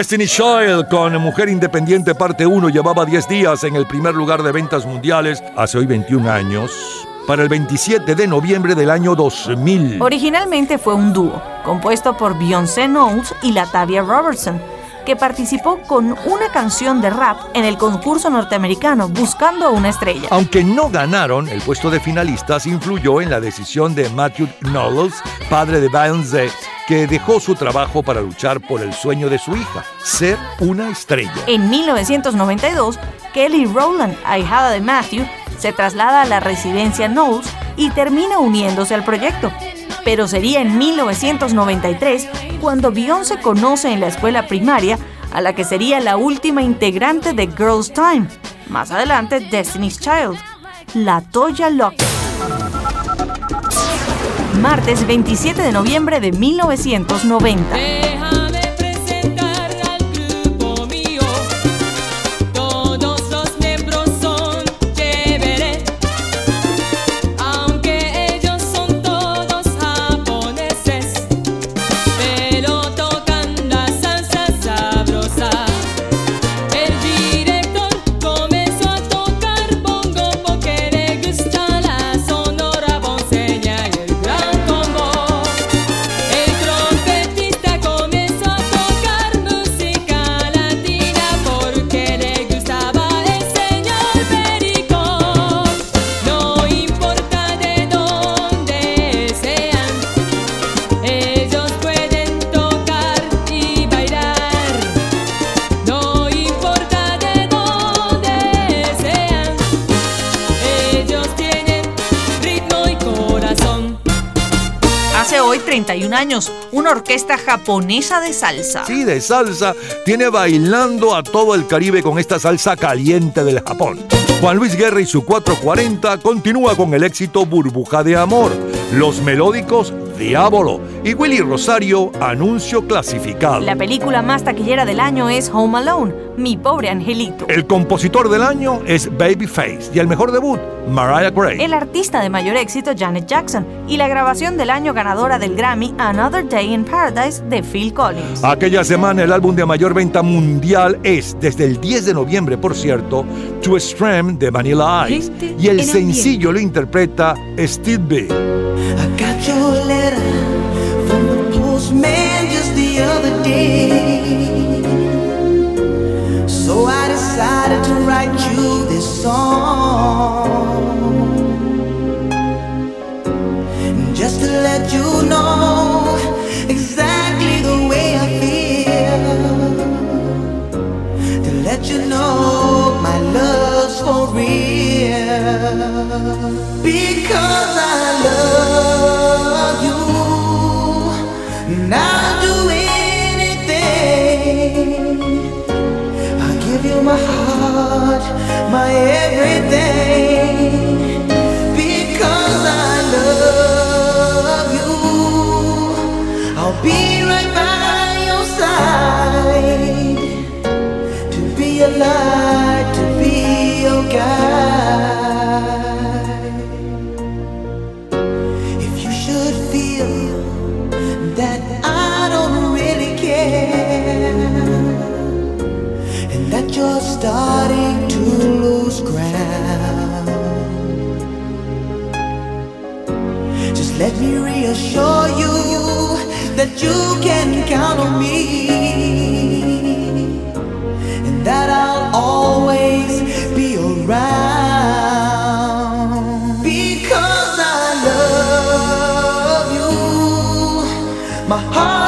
Destiny Child con Mujer Independiente parte 1 llevaba 10 días en el primer lugar de ventas mundiales hace hoy 21 años para el 27 de noviembre del año 2000. Originalmente fue un dúo, compuesto por Beyoncé Knowles y Latavia Robertson, que participó con una canción de rap en el concurso norteamericano Buscando a una estrella. Aunque no ganaron, el puesto de finalistas influyó en la decisión de Matthew Knowles, padre de Beyoncé, que dejó su trabajo para luchar por el sueño de su hija, ser una estrella. En 1992, Kelly Rowland, ahijada de Matthew, se traslada a la residencia Knowles y termina uniéndose al proyecto. Pero sería en 1993 cuando Beyoncé conoce en la escuela primaria a la que sería la última integrante de Girls Time, más adelante Destiny's Child, la Toya Lockett. Martes 27 de noviembre de 1990. años, una orquesta japonesa de salsa. Sí, de salsa. Tiene bailando a todo el Caribe con esta salsa caliente del Japón. Juan Luis Guerra y su 440 continúa con el éxito Burbuja de Amor, Los Melódicos, Diablo y Willy Rosario, Anuncio Clasificado. La película más taquillera del año es Home Alone, Mi Pobre Angelito. El compositor del año es Babyface y el mejor debut Mariah Carey. el artista de mayor éxito Janet Jackson y la grabación del año ganadora del Grammy Another Day in Paradise de Phil Collins. Aquella semana el álbum de mayor venta mundial es, desde el 10 de noviembre, por cierto, To Extreme de Vanilla Ice. Y el en sencillo lo interpreta Steve B. Got your decided to write you this song. Just to let you know exactly the way I feel. To let you know my love's for real. Because I love you. And my heart, my everything. Because I love you. I'll be right by your side. To be a light, to be your guide. Starting to lose ground, just let me reassure you that you can count on me and that I'll always be around because I love you. My heart's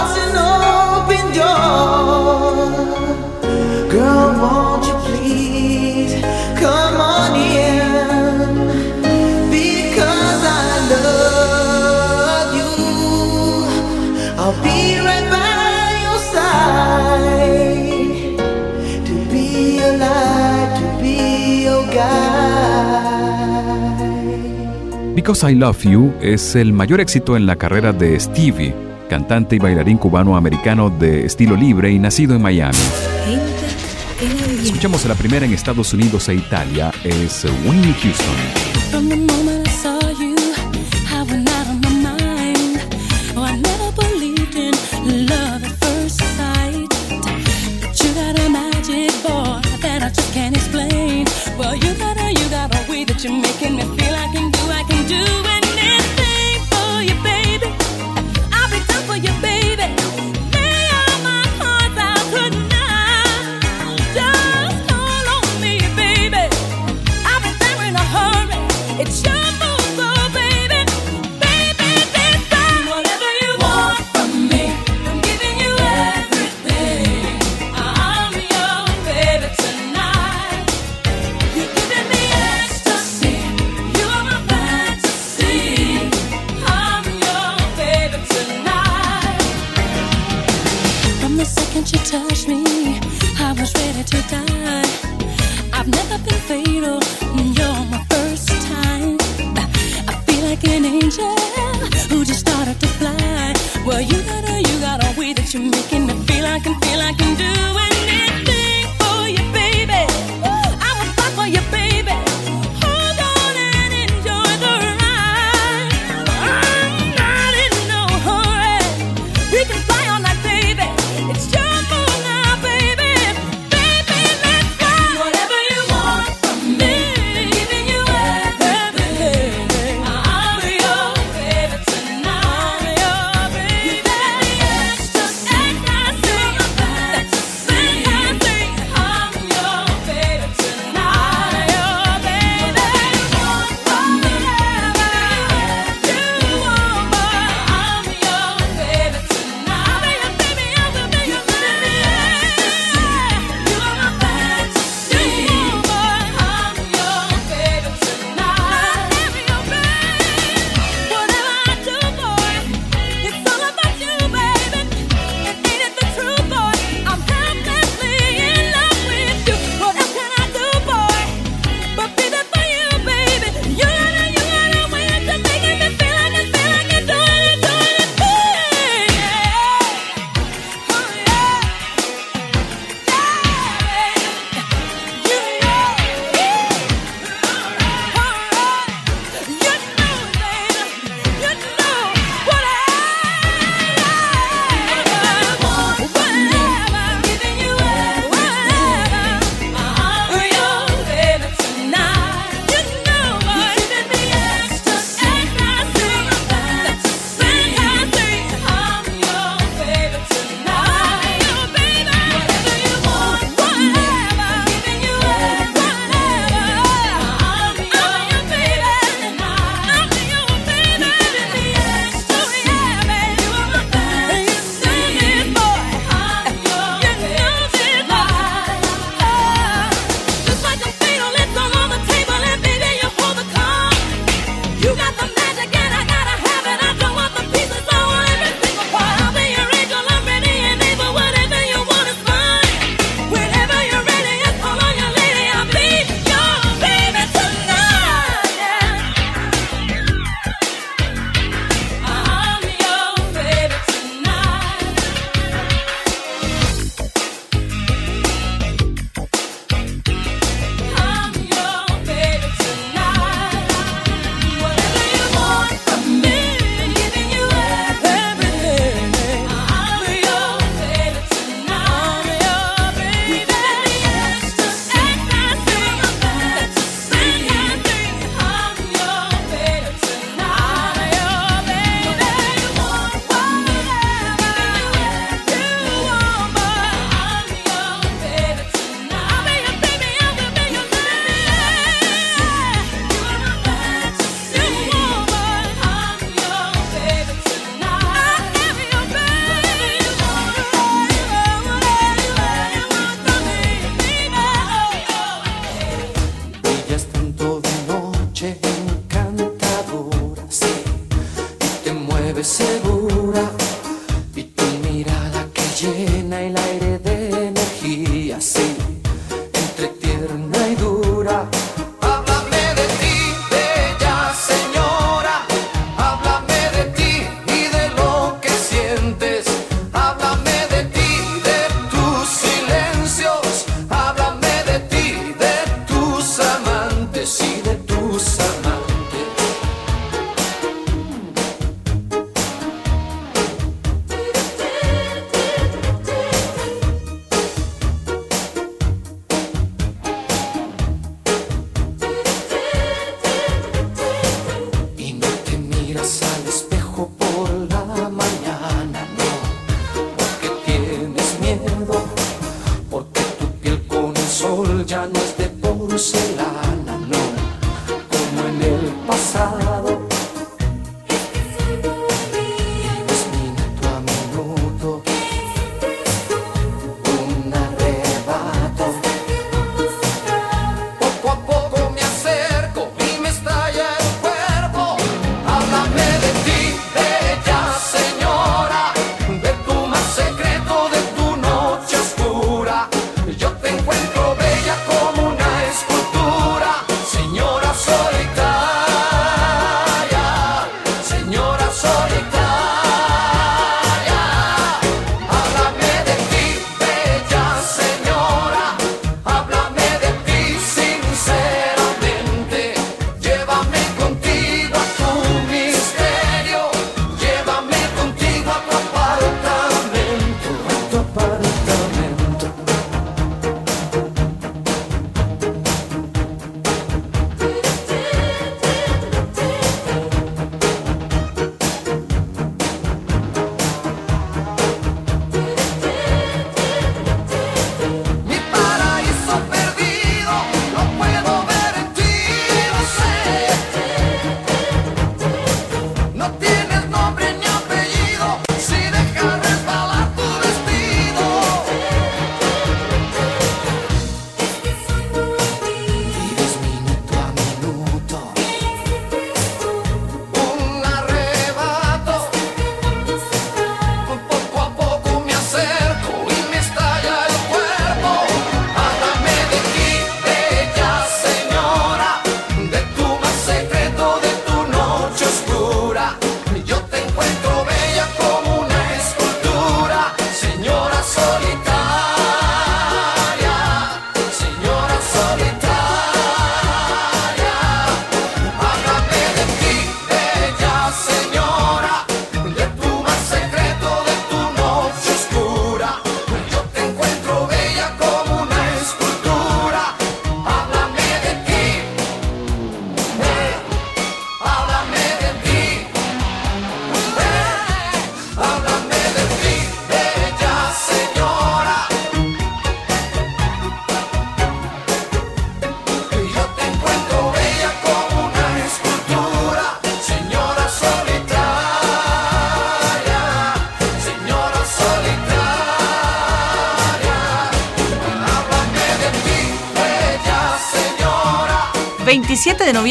Because I Love You es el mayor éxito en la carrera de Stevie, cantante y bailarín cubano-americano de estilo libre y nacido en Miami. Escuchamos la primera en Estados Unidos e Italia, es Whitney Houston.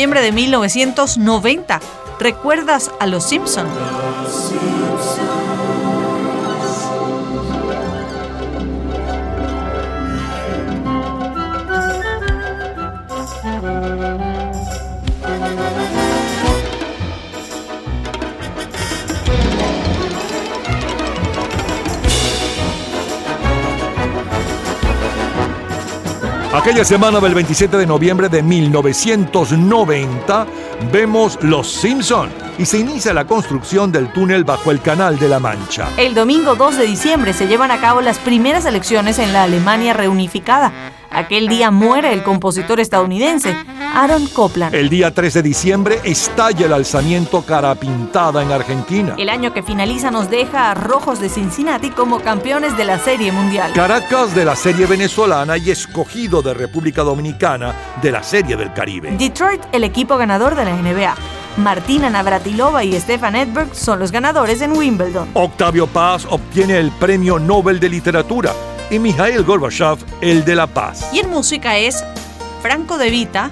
Noviembre de 1990. ¿Recuerdas a los Simpson? Aquella semana del 27 de noviembre de 1990 vemos Los Simpson y se inicia la construcción del túnel bajo el Canal de la Mancha. El domingo 2 de diciembre se llevan a cabo las primeras elecciones en la Alemania reunificada. Aquel día muere el compositor estadounidense Aaron Copland. El día 3 de diciembre estalla el alzamiento cara pintada en Argentina. El año que finaliza nos deja a Rojos de Cincinnati como campeones de la Serie Mundial. Caracas de la Serie Venezolana y escogido de República Dominicana de la Serie del Caribe. Detroit, el equipo ganador de la NBA. Martina Navratilova y Stefan Edberg son los ganadores en Wimbledon. Octavio Paz obtiene el Premio Nobel de Literatura y Mikhail Gorbachev el de la Paz. Y en música es Franco De Vita,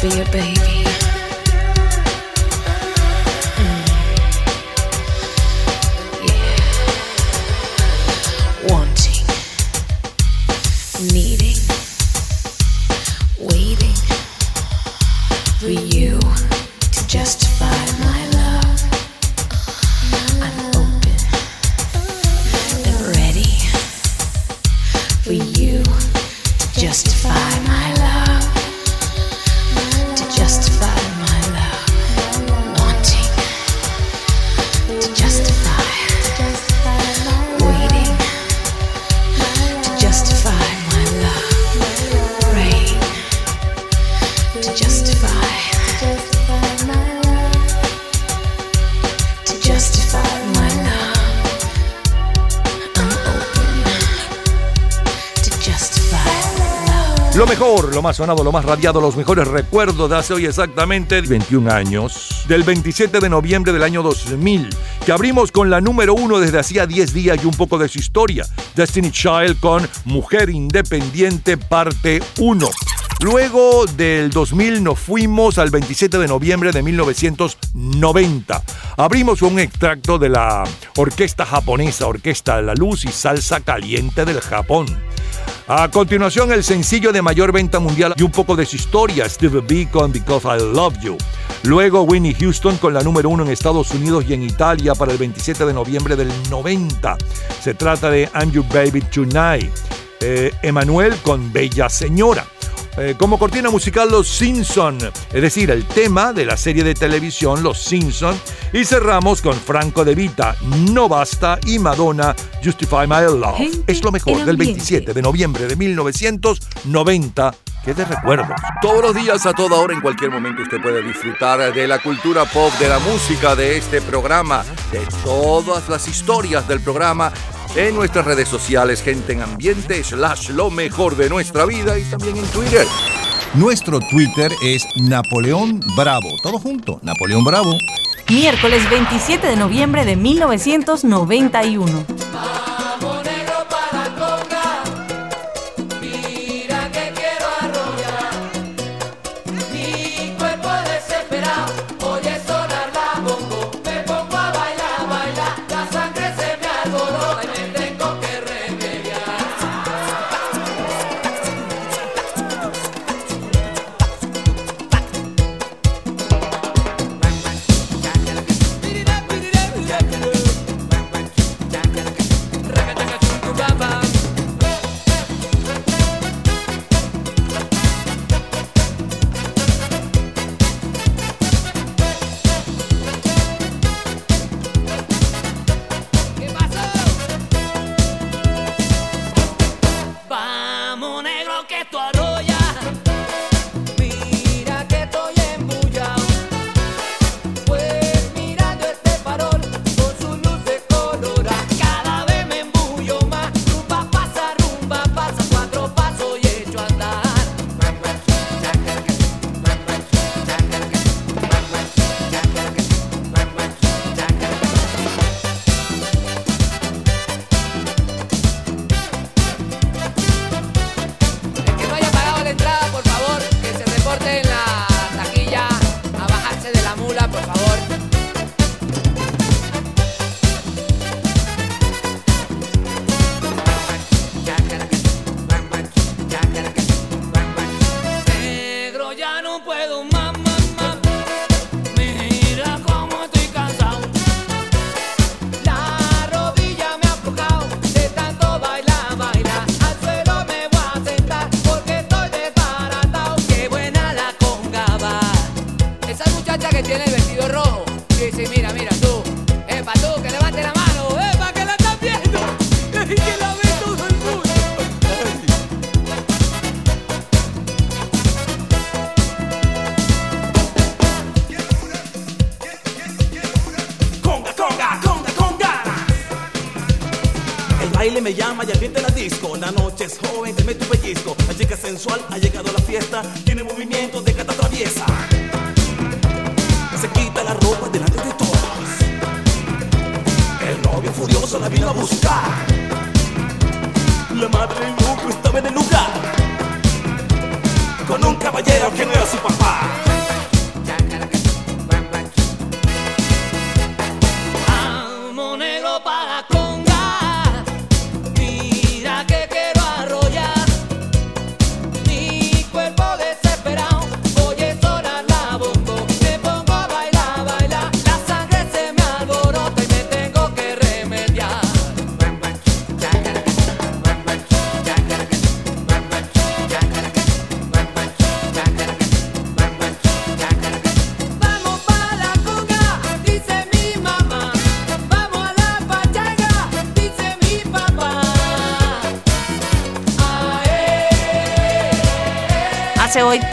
Be a baby. Más sonado, lo más radiado, los mejores recuerdos de hace hoy exactamente 21 años, del 27 de noviembre del año 2000, que abrimos con la número uno desde hacía 10 días y un poco de su historia, Destiny Child con Mujer Independiente parte 1. Luego del 2000 nos fuimos al 27 de noviembre de 1990. Abrimos un extracto de la orquesta japonesa, Orquesta de la Luz y Salsa Caliente del Japón. A continuación, el sencillo de mayor venta mundial y un poco de su historia, Steve B con Because I Love You. Luego, Winnie Houston con la número uno en Estados Unidos y en Italia para el 27 de noviembre del 90. Se trata de I'm Your Baby Tonight. Eh, Emanuel con Bella Señora. Eh, como cortina musical Los Simpson, es decir, el tema de la serie de televisión Los Simpson. Y cerramos con Franco De Vita, No Basta y Madonna, Justify My Love. Gente es lo mejor del ambiente. 27 de noviembre de 1990. que de recuerdo. Todos los días, a toda hora, en cualquier momento, usted puede disfrutar de la cultura pop, de la música, de este programa, de todas las historias del programa en nuestras redes sociales, gente en ambiente, slash lo mejor de nuestra vida y también en Twitter. Nuestro Twitter es Napoleón Bravo. Todo junto, Napoleón Bravo. Miércoles 27 de noviembre de 1991.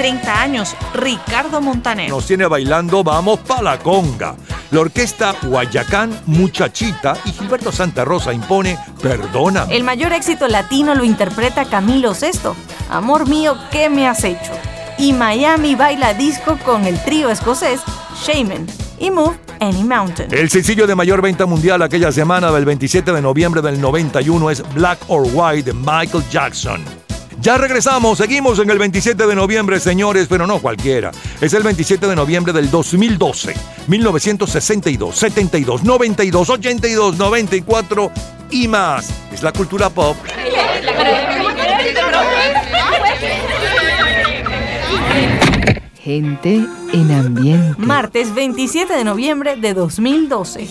30 años, Ricardo Montaner. Nos tiene bailando Vamos pa' la conga. La orquesta Guayacán Muchachita y Gilberto Santa Rosa impone Perdona. El mayor éxito latino lo interpreta Camilo Sesto. Amor mío, ¿qué me has hecho? Y Miami baila disco con el trío escocés Shaman y Move Any Mountain. El sencillo de mayor venta mundial aquella semana del 27 de noviembre del 91 es Black or White de Michael Jackson. Ya regresamos, seguimos en el 27 de noviembre, señores, pero no cualquiera. Es el 27 de noviembre del 2012, 1962, 72, 92, 82, 94 y más. Es la cultura pop. Gente en ambiente. Martes 27 de noviembre de 2012.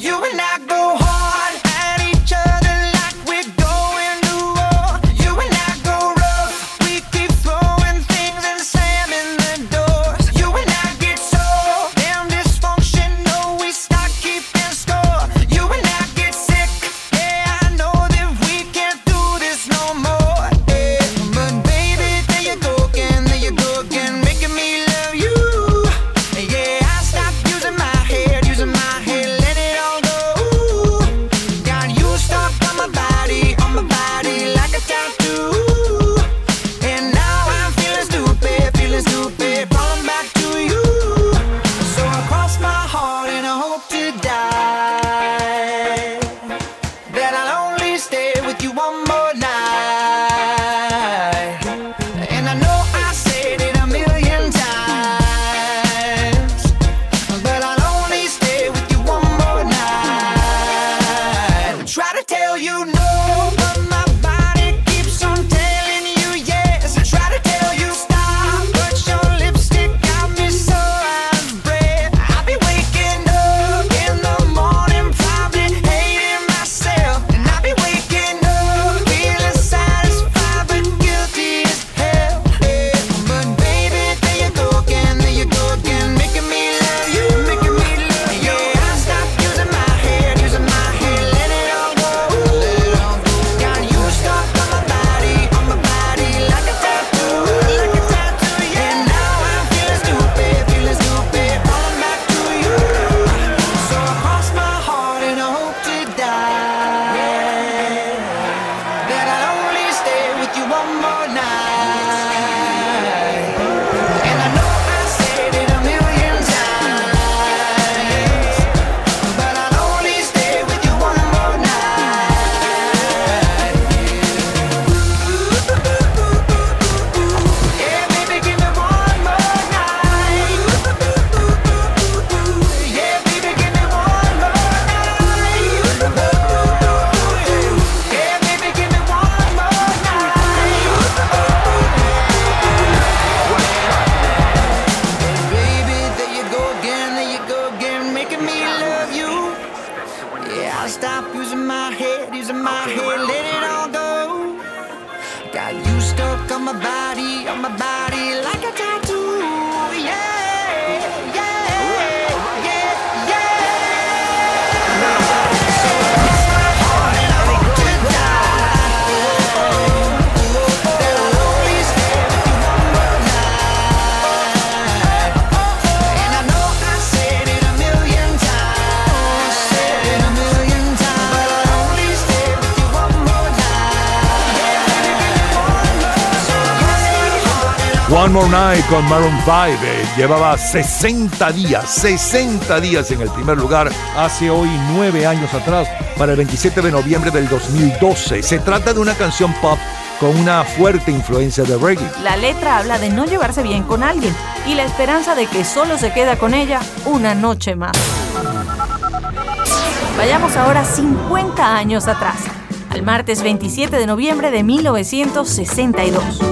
con Maroon 5. Eh, llevaba 60 días, 60 días en el primer lugar hace hoy nueve años atrás, para el 27 de noviembre del 2012. Se trata de una canción pop con una fuerte influencia de reggae. La letra habla de no llevarse bien con alguien y la esperanza de que solo se queda con ella una noche más. Vayamos ahora 50 años atrás, al martes 27 de noviembre de 1962.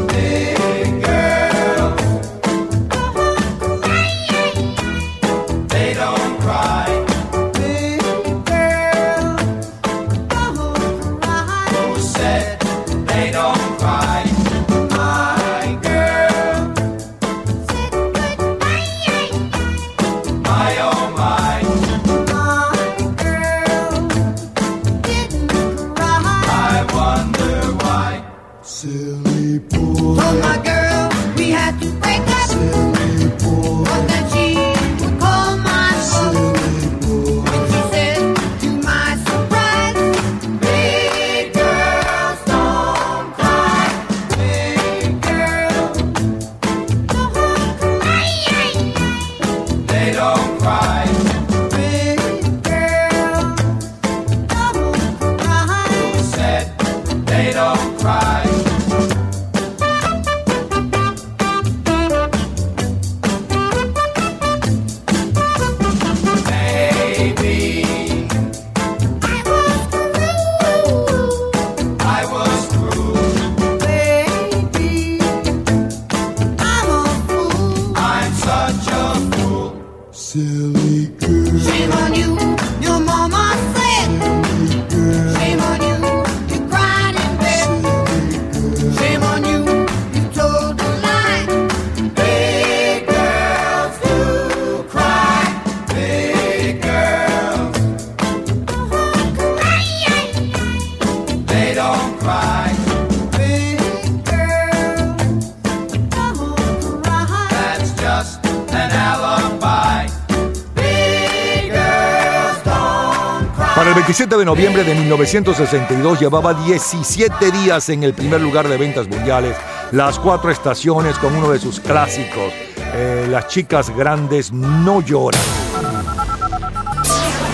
de noviembre de 1962 llevaba 17 días en el primer lugar de ventas mundiales, las cuatro estaciones con uno de sus clásicos, eh, Las chicas grandes no lloran.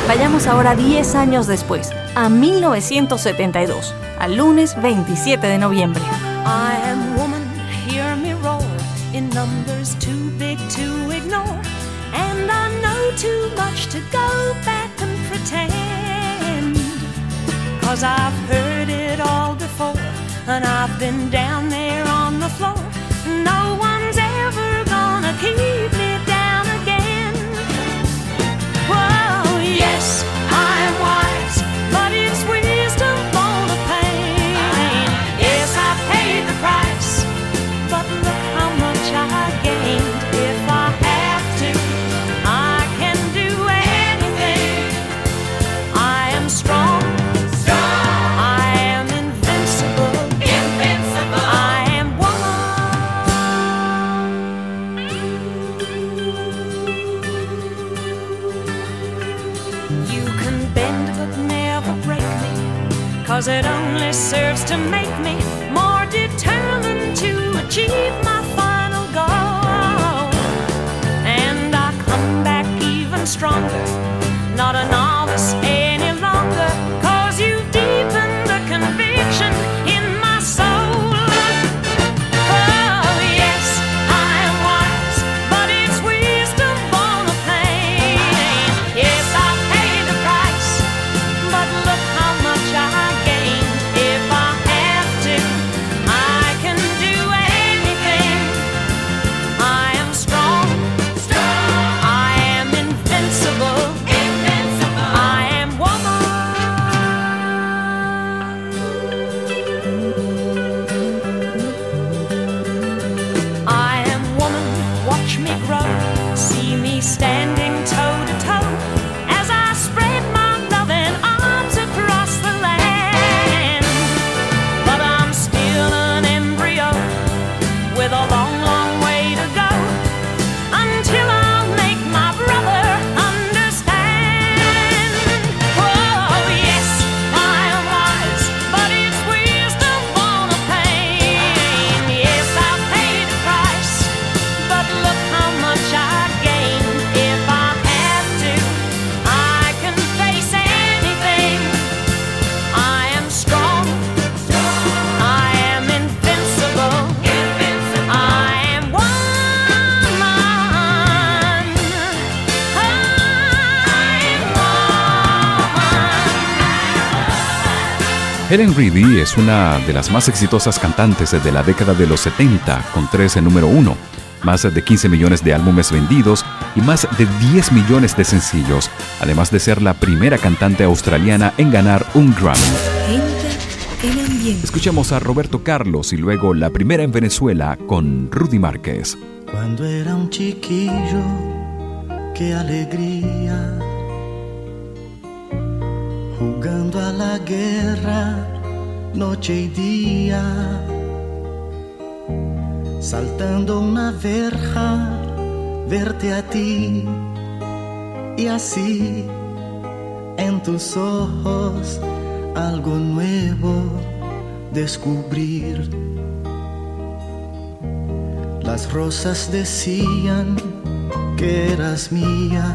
Vayamos ahora 10 años después, a 1972, al lunes 27 de noviembre. Helen Reedy es una de las más exitosas cantantes de la década de los 70, con 13 número 1, más de 15 millones de álbumes vendidos y más de 10 millones de sencillos, además de ser la primera cantante australiana en ganar un Grammy. Escuchemos a Roberto Carlos y luego la primera en Venezuela con Rudy Márquez. Cuando era un chiquillo, qué alegría. A la guerra, noche y día. Saltando una verja, verte a ti. Y así, en tus ojos, algo nuevo descubrir. Las rosas decían que eras mía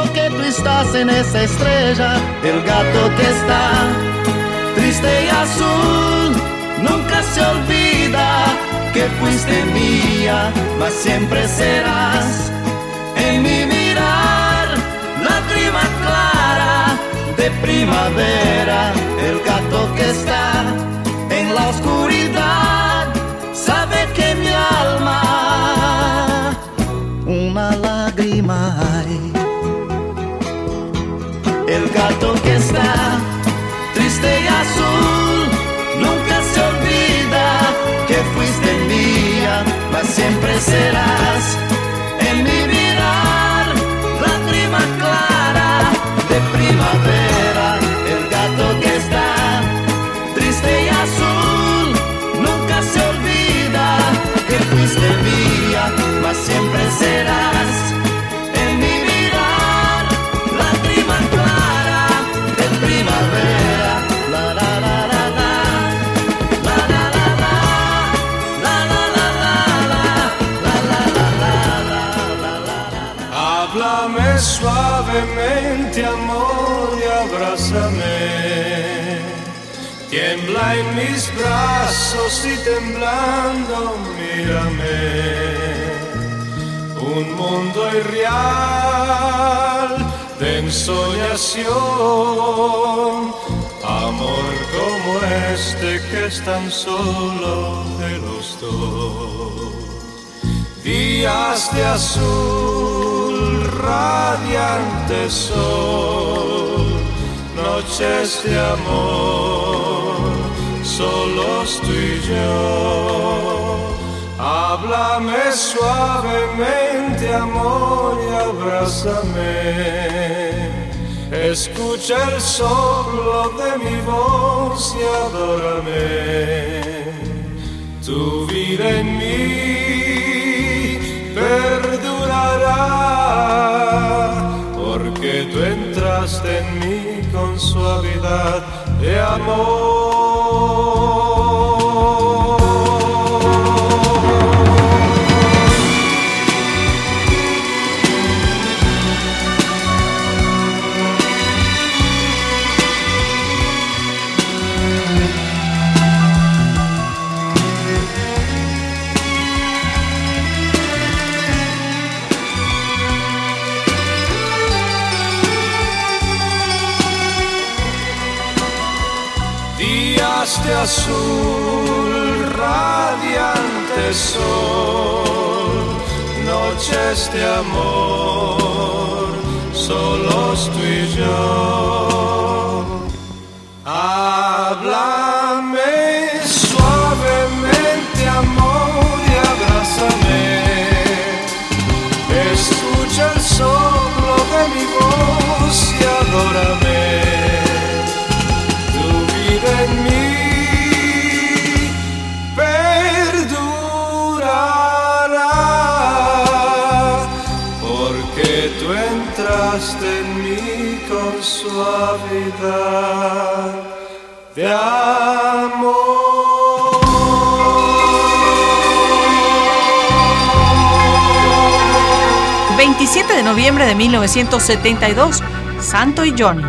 que tú estás en esa estrella, el gato que está triste y azul. Nunca se olvida que fuiste mía, mas siempre serás en mi mirar, lágrima clara de primavera, el gato que está siempre serás En mis brazos y temblando, mírame. Un mundo irreal de ensoñación. Amor como este que es tan solo de los dos. Días de azul, radiante sol, noches de amor, solos tú y. Háblame suavemente, amor, y abrázame. Escucha el soplo de mi voz y adórame. Tu vida en mí perdurará, porque tú entraste en mi con suavidad de amor. Azul, radiante sol, noches de amor, solos tú y yo. Háblame suavemente, amor, y abrázame. Escucha el soplo de mi voz y adórame. Suavidad de amor. 27 de noviembre de 1972, Santo y Johnny.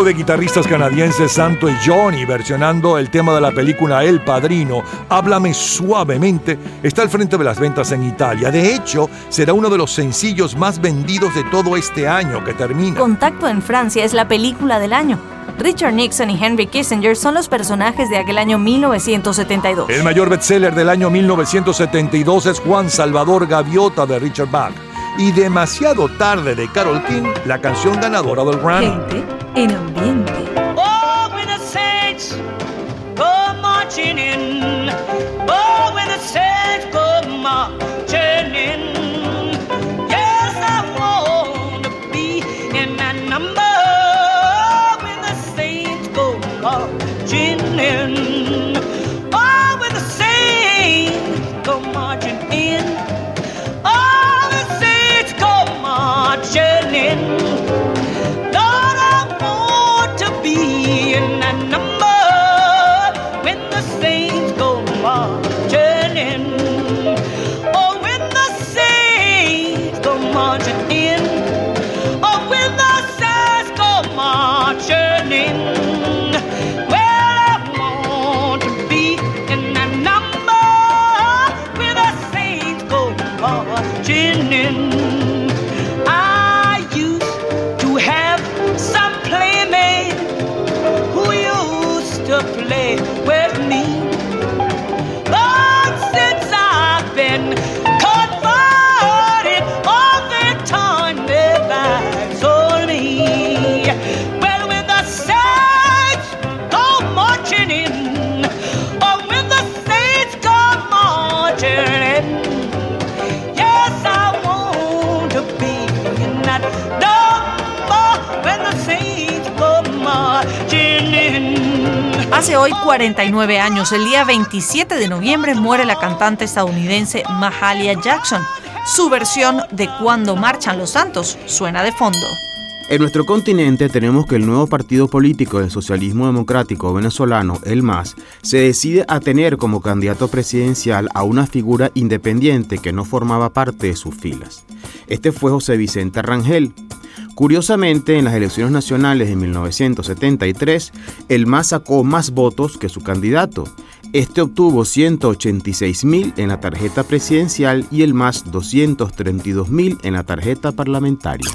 Dúo de guitarristas canadienses Santo y Johnny, versionando el tema de la película El Padrino, Háblame suavemente, está al frente de las ventas en Italia. De hecho, será uno de los sencillos más vendidos de todo este año que termina. Contacto en Francia es la película del año. Richard Nixon y Henry Kissinger son los personajes de aquel año 1972. El mayor bestseller del año 1972 es Juan Salvador Gaviota de Richard Bach. Y demasiado tarde de Carol King, la canción ganadora del Grammy. En ambiente. Oh, when the saints go marching in. Oh, when the saints go marching Hace hoy 49 años, el día 27 de noviembre, muere la cantante estadounidense Mahalia Jackson. Su versión de Cuando marchan los santos suena de fondo. En nuestro continente tenemos que el nuevo partido político del socialismo democrático venezolano, el MAS, se decide a tener como candidato presidencial a una figura independiente que no formaba parte de sus filas. Este fue José Vicente Rangel. Curiosamente, en las elecciones nacionales de 1973, el MAS sacó más votos que su candidato. Este obtuvo 186.000 en la tarjeta presidencial y el MAS 232.000 en la tarjeta parlamentaria.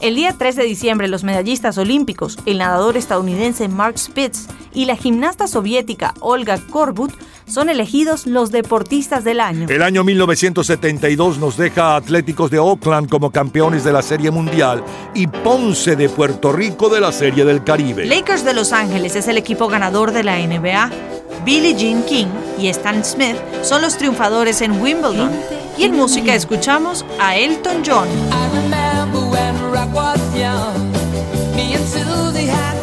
El día 3 de diciembre, los medallistas olímpicos, el nadador estadounidense Mark Spitz y la gimnasta soviética Olga Korbut son elegidos los deportistas del año. El año 1972 nos deja a Atléticos de Oakland como campeones de la Serie Mundial y Ponce de Puerto Rico de la Serie del Caribe. Lakers de Los Ángeles es el equipo ganador de la NBA. Billie Jean King y Stan Smith son los triunfadores en Wimbledon. Y en música escuchamos a Elton John. when rock was young. Me and Susie had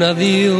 un adiós.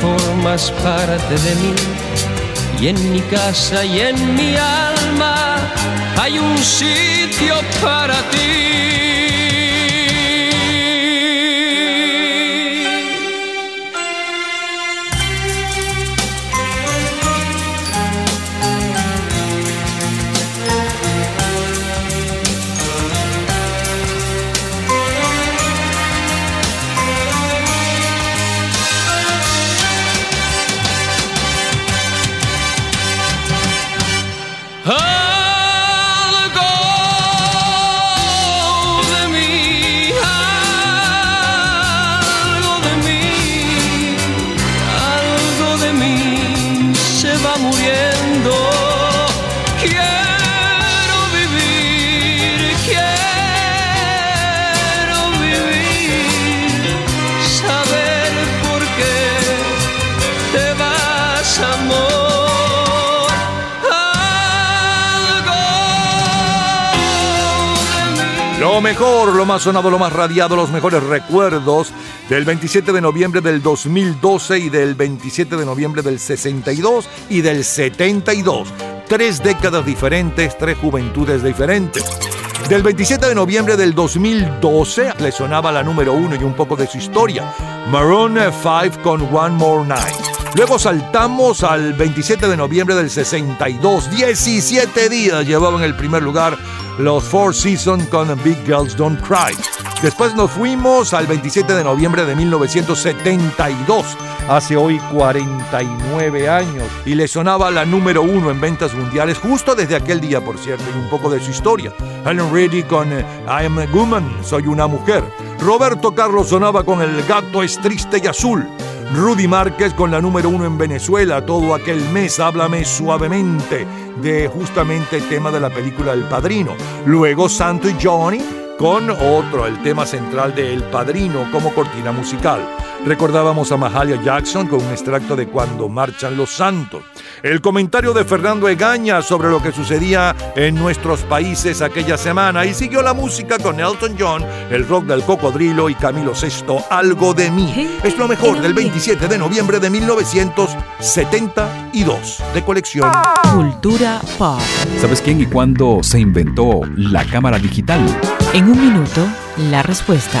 formas parte de mí y en mi casa y en mi alma hay un sitio para ti. Mejor, lo más sonado, lo más radiado, los mejores recuerdos del 27 de noviembre del 2012 y del 27 de noviembre del 62 y del 72. Tres décadas diferentes, tres juventudes diferentes. Del 27 de noviembre del 2012 le sonaba la número uno y un poco de su historia. Maroon 5 con One More Night. Luego saltamos al 27 de noviembre del 62. 17 días llevaban el primer lugar los Four Seasons con Big Girls Don't Cry. Después nos fuimos al 27 de noviembre de 1972, hace hoy 49 años, y le sonaba la número uno en ventas mundiales justo desde aquel día, por cierto, y un poco de su historia. Helen Reddy con eh, I Am a Woman, Soy una mujer. Roberto Carlos sonaba con El gato es triste y azul. Rudy Márquez con la número uno en Venezuela, todo aquel mes, háblame suavemente, de justamente el tema de la película El Padrino. Luego Santo y Johnny con otro, el tema central de El Padrino como cortina musical. Recordábamos a Mahalia Jackson con un extracto de Cuando marchan los santos. El comentario de Fernando Egaña sobre lo que sucedía en nuestros países aquella semana y siguió la música con Elton John, el rock del cocodrilo y Camilo VI, Algo de mí. Es lo mejor del 27 de noviembre de 1972 de colección. Cultura pop. ¿Sabes quién y cuándo se inventó la cámara digital? En un minuto, la respuesta.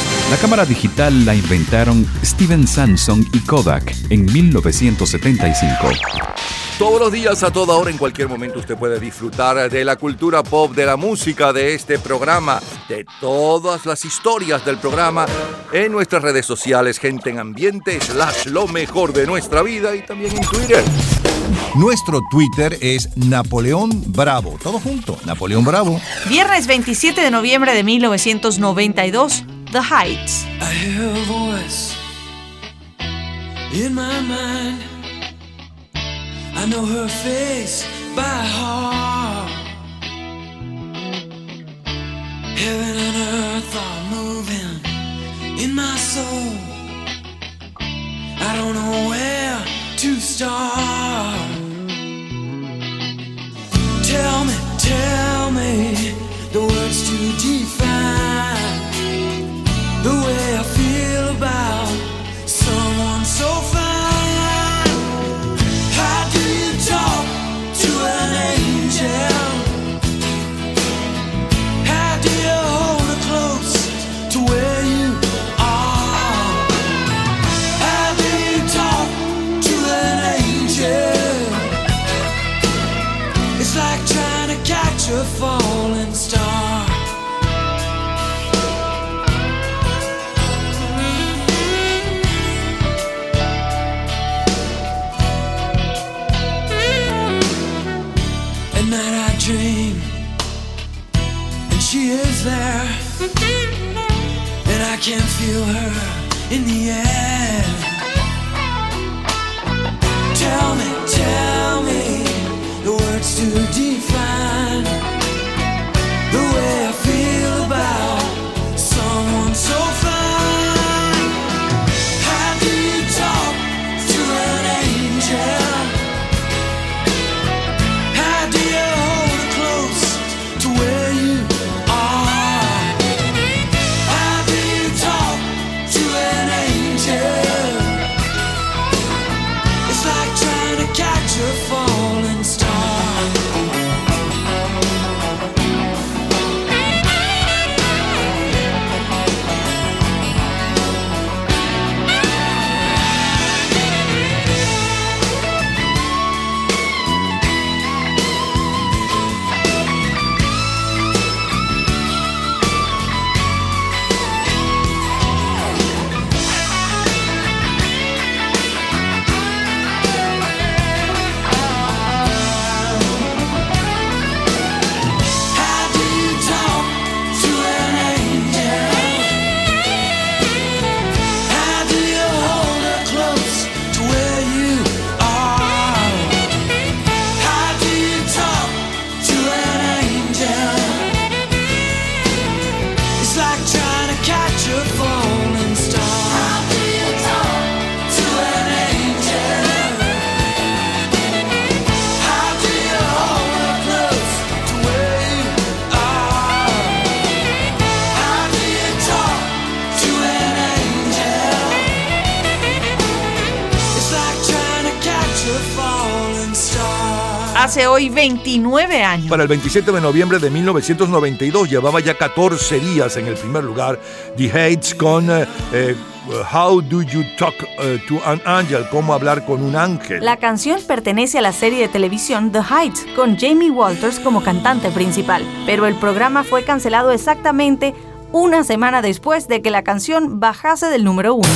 La cámara digital la inventaron Steven Samson y Kodak en 1975. Todos los días, a toda hora, en cualquier momento, usted puede disfrutar de la cultura pop, de la música, de este programa, de todas las historias del programa en nuestras redes sociales, gente en ambiente, slash lo mejor de nuestra vida y también en Twitter. Nuestro Twitter es Napoleón Bravo. Todo junto, Napoleón Bravo. Viernes 27 de noviembre de 1992, The Heights. I hear a voice in my mind. I know her face by heart. Heaven and earth are moving in my soul. I don't know where to start. Tell me, tell me the words to define can feel her in the air. 29 años. Para el 27 de noviembre de 1992 llevaba ya 14 días en el primer lugar The Hates con eh, eh, How Do You Talk eh, to an Angel? ¿Cómo hablar con un ángel? La canción pertenece a la serie de televisión The Heights, con Jamie Walters como cantante principal, pero el programa fue cancelado exactamente una semana después de que la canción bajase del número uno.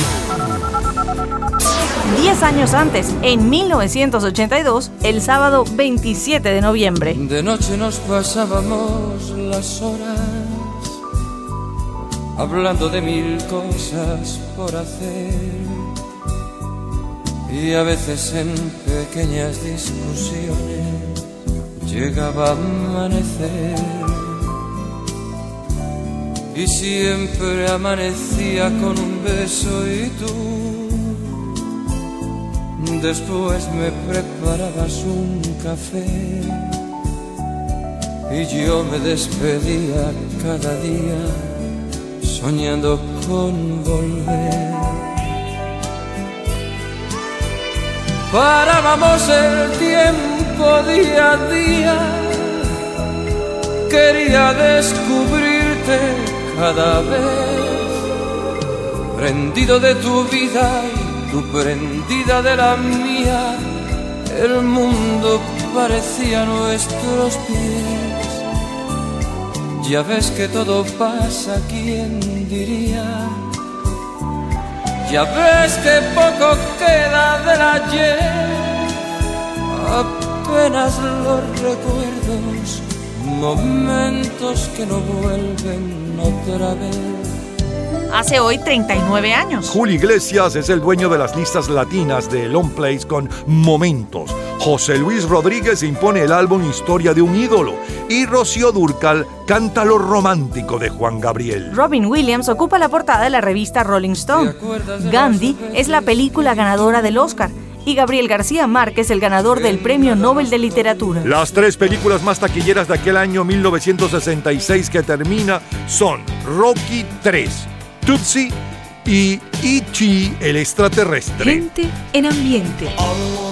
Diez años antes, en 1982, el sábado 27 de noviembre. De noche nos pasábamos las horas hablando de mil cosas por hacer y a veces en pequeñas discusiones llegaba a amanecer y siempre amanecía con un beso y tú después me preparabas un café y yo me despedía cada día soñando con volver. Parábamos el tiempo día a día, quería descubrirte cada vez prendido de tu vida tú prendida de la mía, el mundo parecía nuestros pies. Ya ves que todo pasa, ¿quién diría? Ya ves que poco queda del ayer, apenas los recuerdos, momentos que no vuelven otra vez. Hace hoy 39 años. Julio Iglesias es el dueño de las listas latinas de Long Plays con Momentos. José Luis Rodríguez impone el álbum Historia de un ídolo. Y Rocío Durcal canta lo romántico de Juan Gabriel. Robin Williams ocupa la portada de la revista Rolling Stone. Gandhi es la película ganadora del Oscar. Y Gabriel García Márquez el ganador del Premio Nobel de Literatura. Las tres películas más taquilleras de aquel año 1966 que termina son Rocky 3, Tootsie y E.T. el extraterrestre. Gente en ambiente. when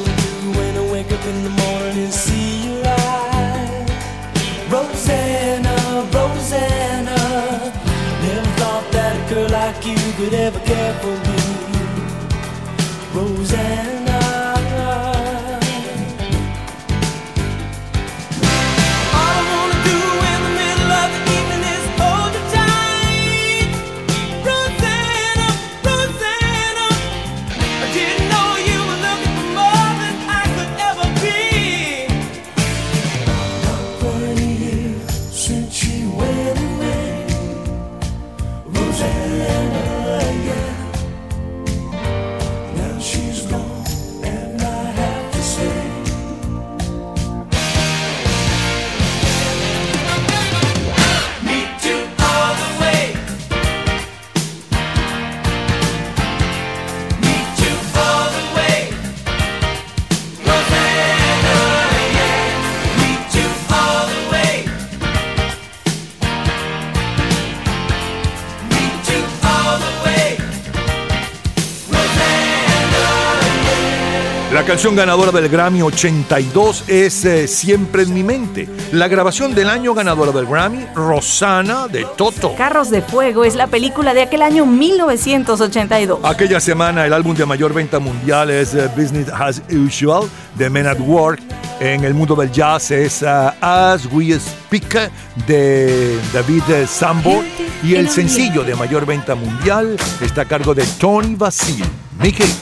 canción ganadora del Grammy 82 es eh, Siempre en mi mente. La grabación del año ganadora del Grammy, Rosana de Toto. Carros de Fuego es la película de aquel año 1982. Aquella semana el álbum de mayor venta mundial es eh, Business as Usual de Men at Work. En el mundo del jazz es ah, As We Speak de David eh, Sanborn. Y el sencillo de mayor venta mundial está a cargo de Tony Basil. Mickey.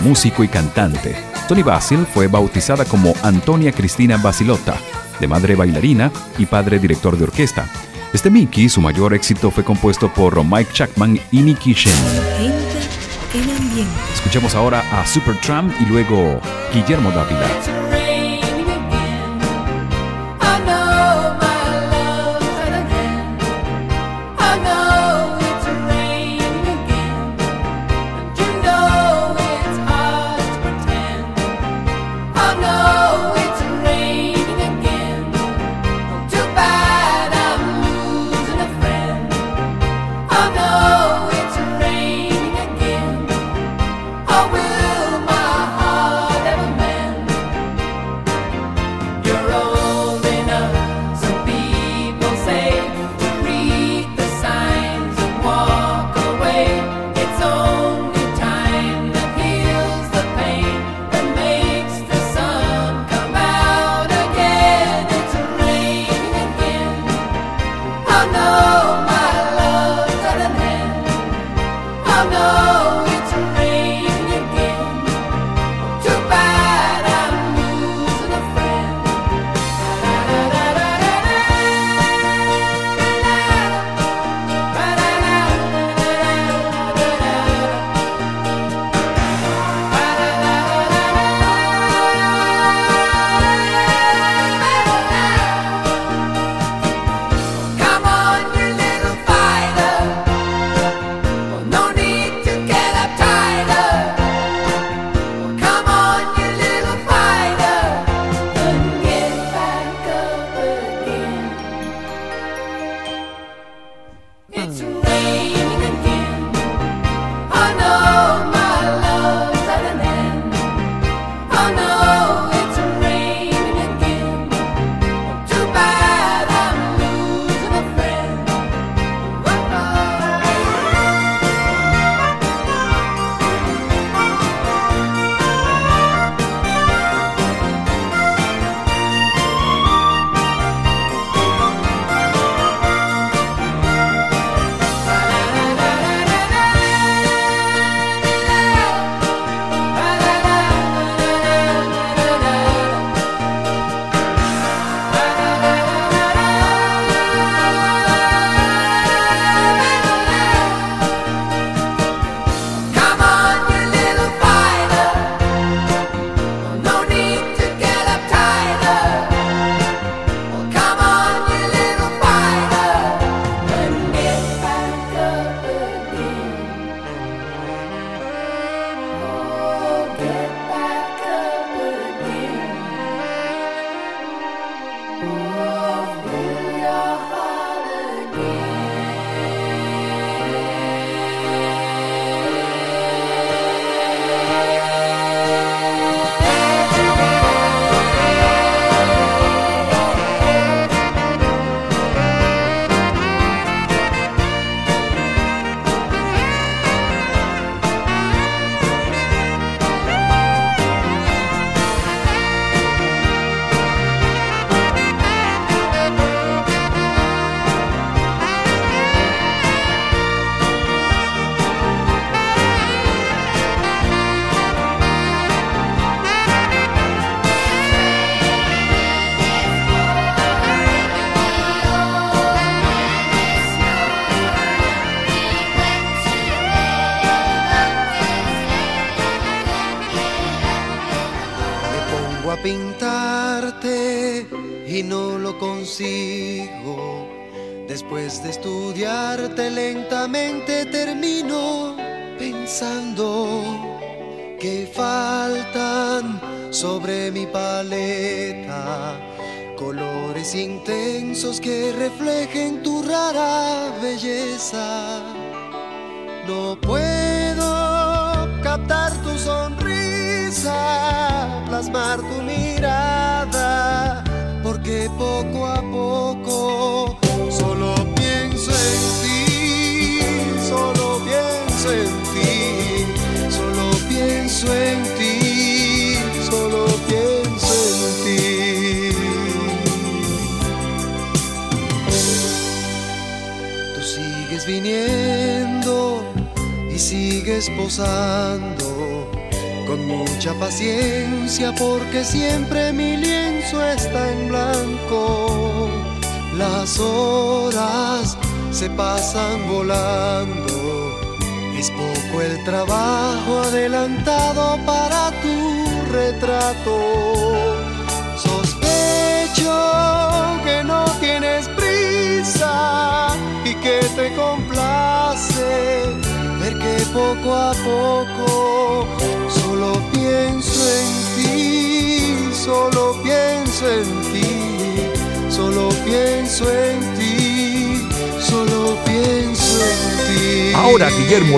músico y cantante. Tony Basil fue bautizada como Antonia Cristina Basilotta, de madre bailarina y padre director de orquesta. Este Mickey, su mayor éxito fue compuesto por Mike Chapman y Nicky Shen. Escuchamos ahora a Supertramp y luego Guillermo Dávila.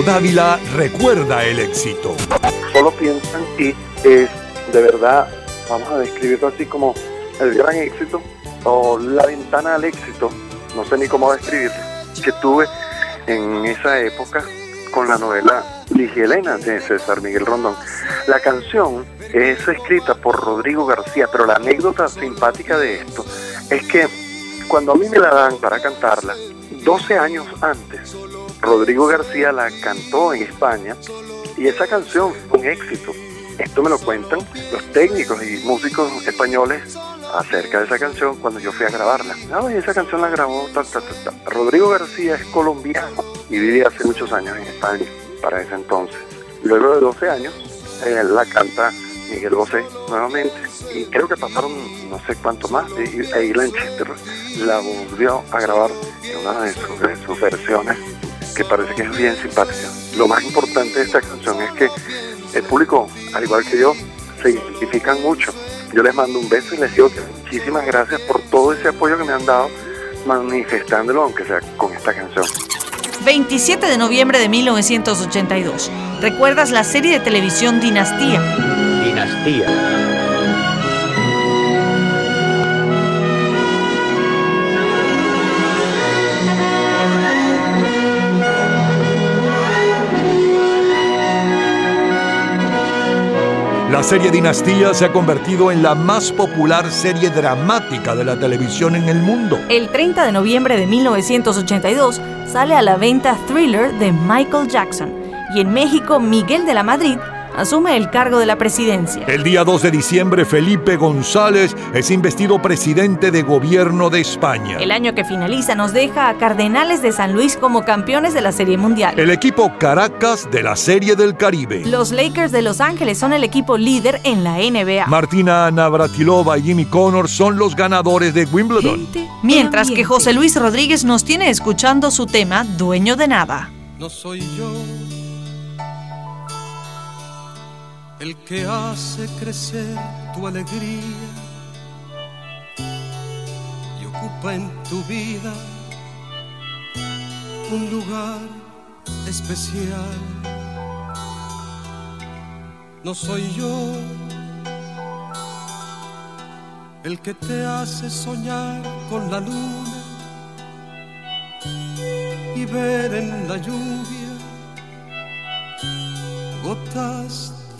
Dávila recuerda el éxito. Solo piensa en ti es de verdad, vamos a describirlo así como el gran éxito o la ventana al éxito, no sé ni cómo describirlo, que tuve en esa época con la novela Ligia Elena de César Miguel Rondón. La canción es escrita por Rodrigo García, pero la anécdota simpática de esto es que cuando a mí me la dan para cantarla, 12 años antes, Rodrigo García la cantó en España y esa canción fue un éxito. Esto me lo cuentan los técnicos y músicos españoles acerca de esa canción cuando yo fui a grabarla. No, y esa canción la grabó. Rodrigo García es colombiano y vivía hace muchos años en España para ese entonces. Luego de 12 años eh, la canta Miguel Bosé nuevamente y creo que pasaron no sé cuánto más y, e Ilan Chester la volvió a grabar en una de sus versiones que parece que es bien simpática. Lo más importante de esta canción es que el público, al igual que yo, se identifican mucho. Yo les mando un beso y les digo que muchísimas gracias por todo ese apoyo que me han dado manifestándolo, aunque sea con esta canción. 27 de noviembre de 1982. ¿Recuerdas la serie de televisión Dinastía? Dinastía. La serie Dinastía se ha convertido en la más popular serie dramática de la televisión en el mundo. El 30 de noviembre de 1982 sale a la venta Thriller de Michael Jackson y en México Miguel de la Madrid asume el cargo de la presidencia. El día 2 de diciembre, Felipe González es investido presidente de gobierno de España. El año que finaliza nos deja a Cardenales de San Luis como campeones de la Serie Mundial. El equipo Caracas de la Serie del Caribe. Los Lakers de Los Ángeles son el equipo líder en la NBA. Martina Navratilova y Jimmy Connor son los ganadores de Wimbledon. Mientras que José Luis Rodríguez nos tiene escuchando su tema Dueño de Nada. No soy yo el que hace crecer tu alegría y ocupa en tu vida un lugar especial. No soy yo el que te hace soñar con la luna y ver en la lluvia gotas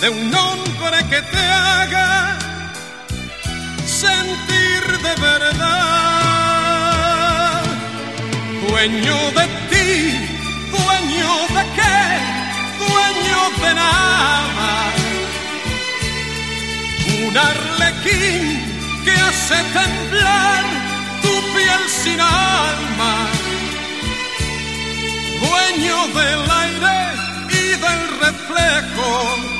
de un hombre que te haga sentir de verdad. Dueño de ti, dueño de qué, dueño de nada. Un arlequín que hace temblar tu piel sin alma. Dueño del aire y del reflejo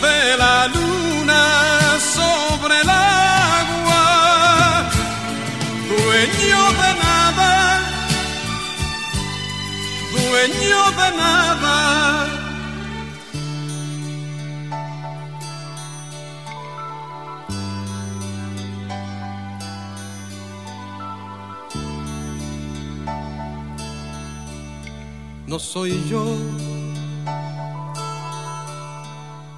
de la luna sobre el agua, dueño de nada, dueño de nada. No soy yo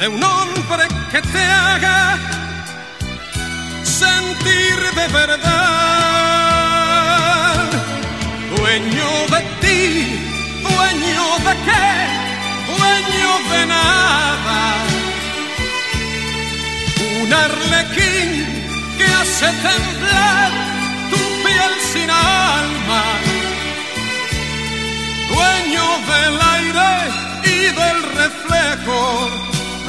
de un hombre que te haga sentir de verdad, dueño de ti, dueño de qué, dueño de nada, un arlequín que hace temblar tu piel sin alma. Dueño del aire y del reflejo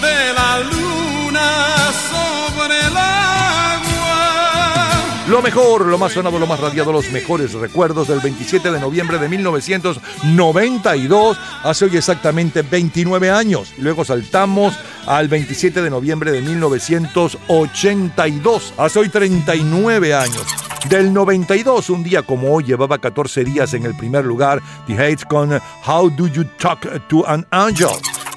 de la luna sobre el agua. Lo mejor, lo más sonado, lo más radiado, los mejores recuerdos del 27 de noviembre de 1992, hace hoy exactamente 29 años. Luego saltamos al 27 de noviembre de 1982, hace hoy 39 años. Del 92, un día como hoy, llevaba 14 días en el primer lugar, The Hates con How Do You Talk to an Angel.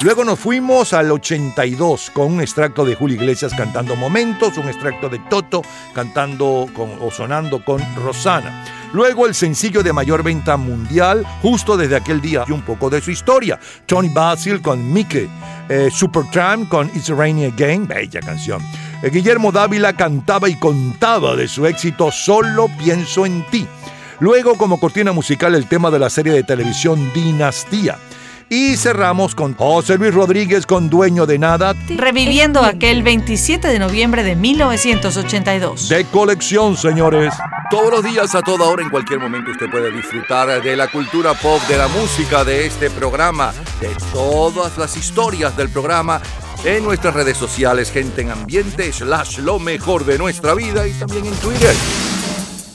Luego nos fuimos al 82 con un extracto de Julio Iglesias cantando Momentos, un extracto de Toto cantando o sonando con Rosana. Luego el sencillo de mayor venta mundial, justo desde aquel día, y un poco de su historia. Tony Basil con Mickey, eh, Supertramp con It's Rainy Again, bella canción. Eh, Guillermo Dávila cantaba y contaba de su éxito Solo pienso en ti. Luego como cortina musical el tema de la serie de televisión Dinastía. Y cerramos con José Luis Rodríguez con Dueño de Nada. Reviviendo aquel 27 de noviembre de 1982. De colección, señores. Todos los días, a toda hora, en cualquier momento, usted puede disfrutar de la cultura pop, de la música, de este programa, de todas las historias del programa en nuestras redes sociales, gente en ambiente, slash lo mejor de nuestra vida y también en Twitter.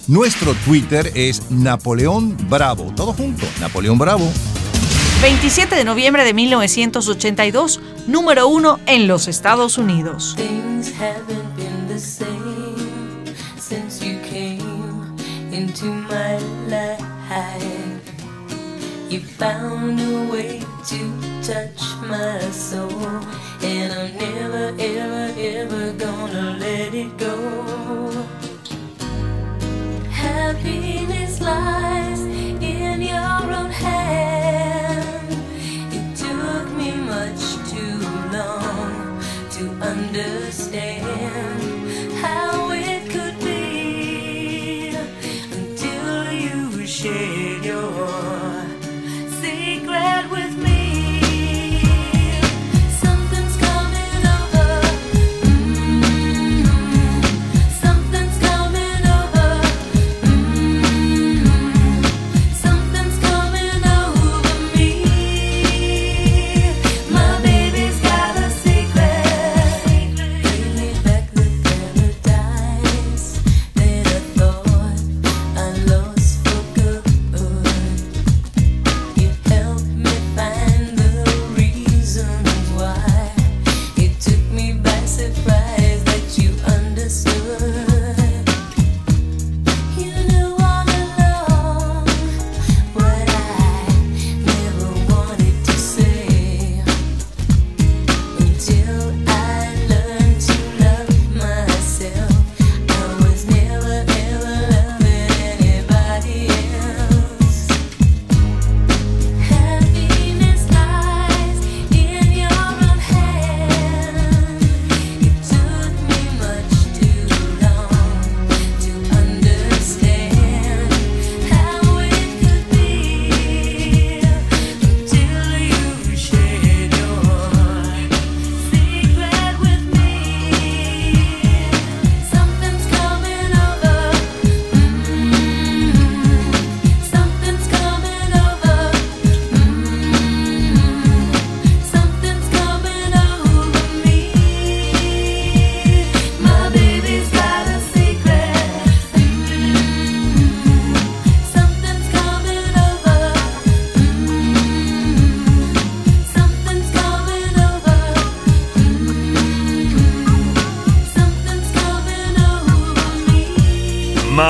Nuestro Twitter es Napoleón Bravo. Todo junto, Napoleón Bravo. 27 de noviembre de 1982, número uno en los Estados Unidos. Haven't been the same since understand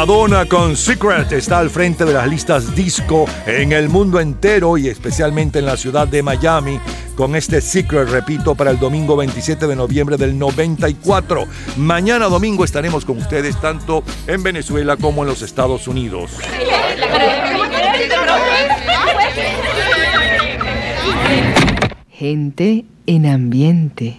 Madonna con Secret está al frente de las listas disco en el mundo entero y especialmente en la ciudad de Miami con este Secret, repito, para el domingo 27 de noviembre del 94. Mañana domingo estaremos con ustedes tanto en Venezuela como en los Estados Unidos. Gente en ambiente.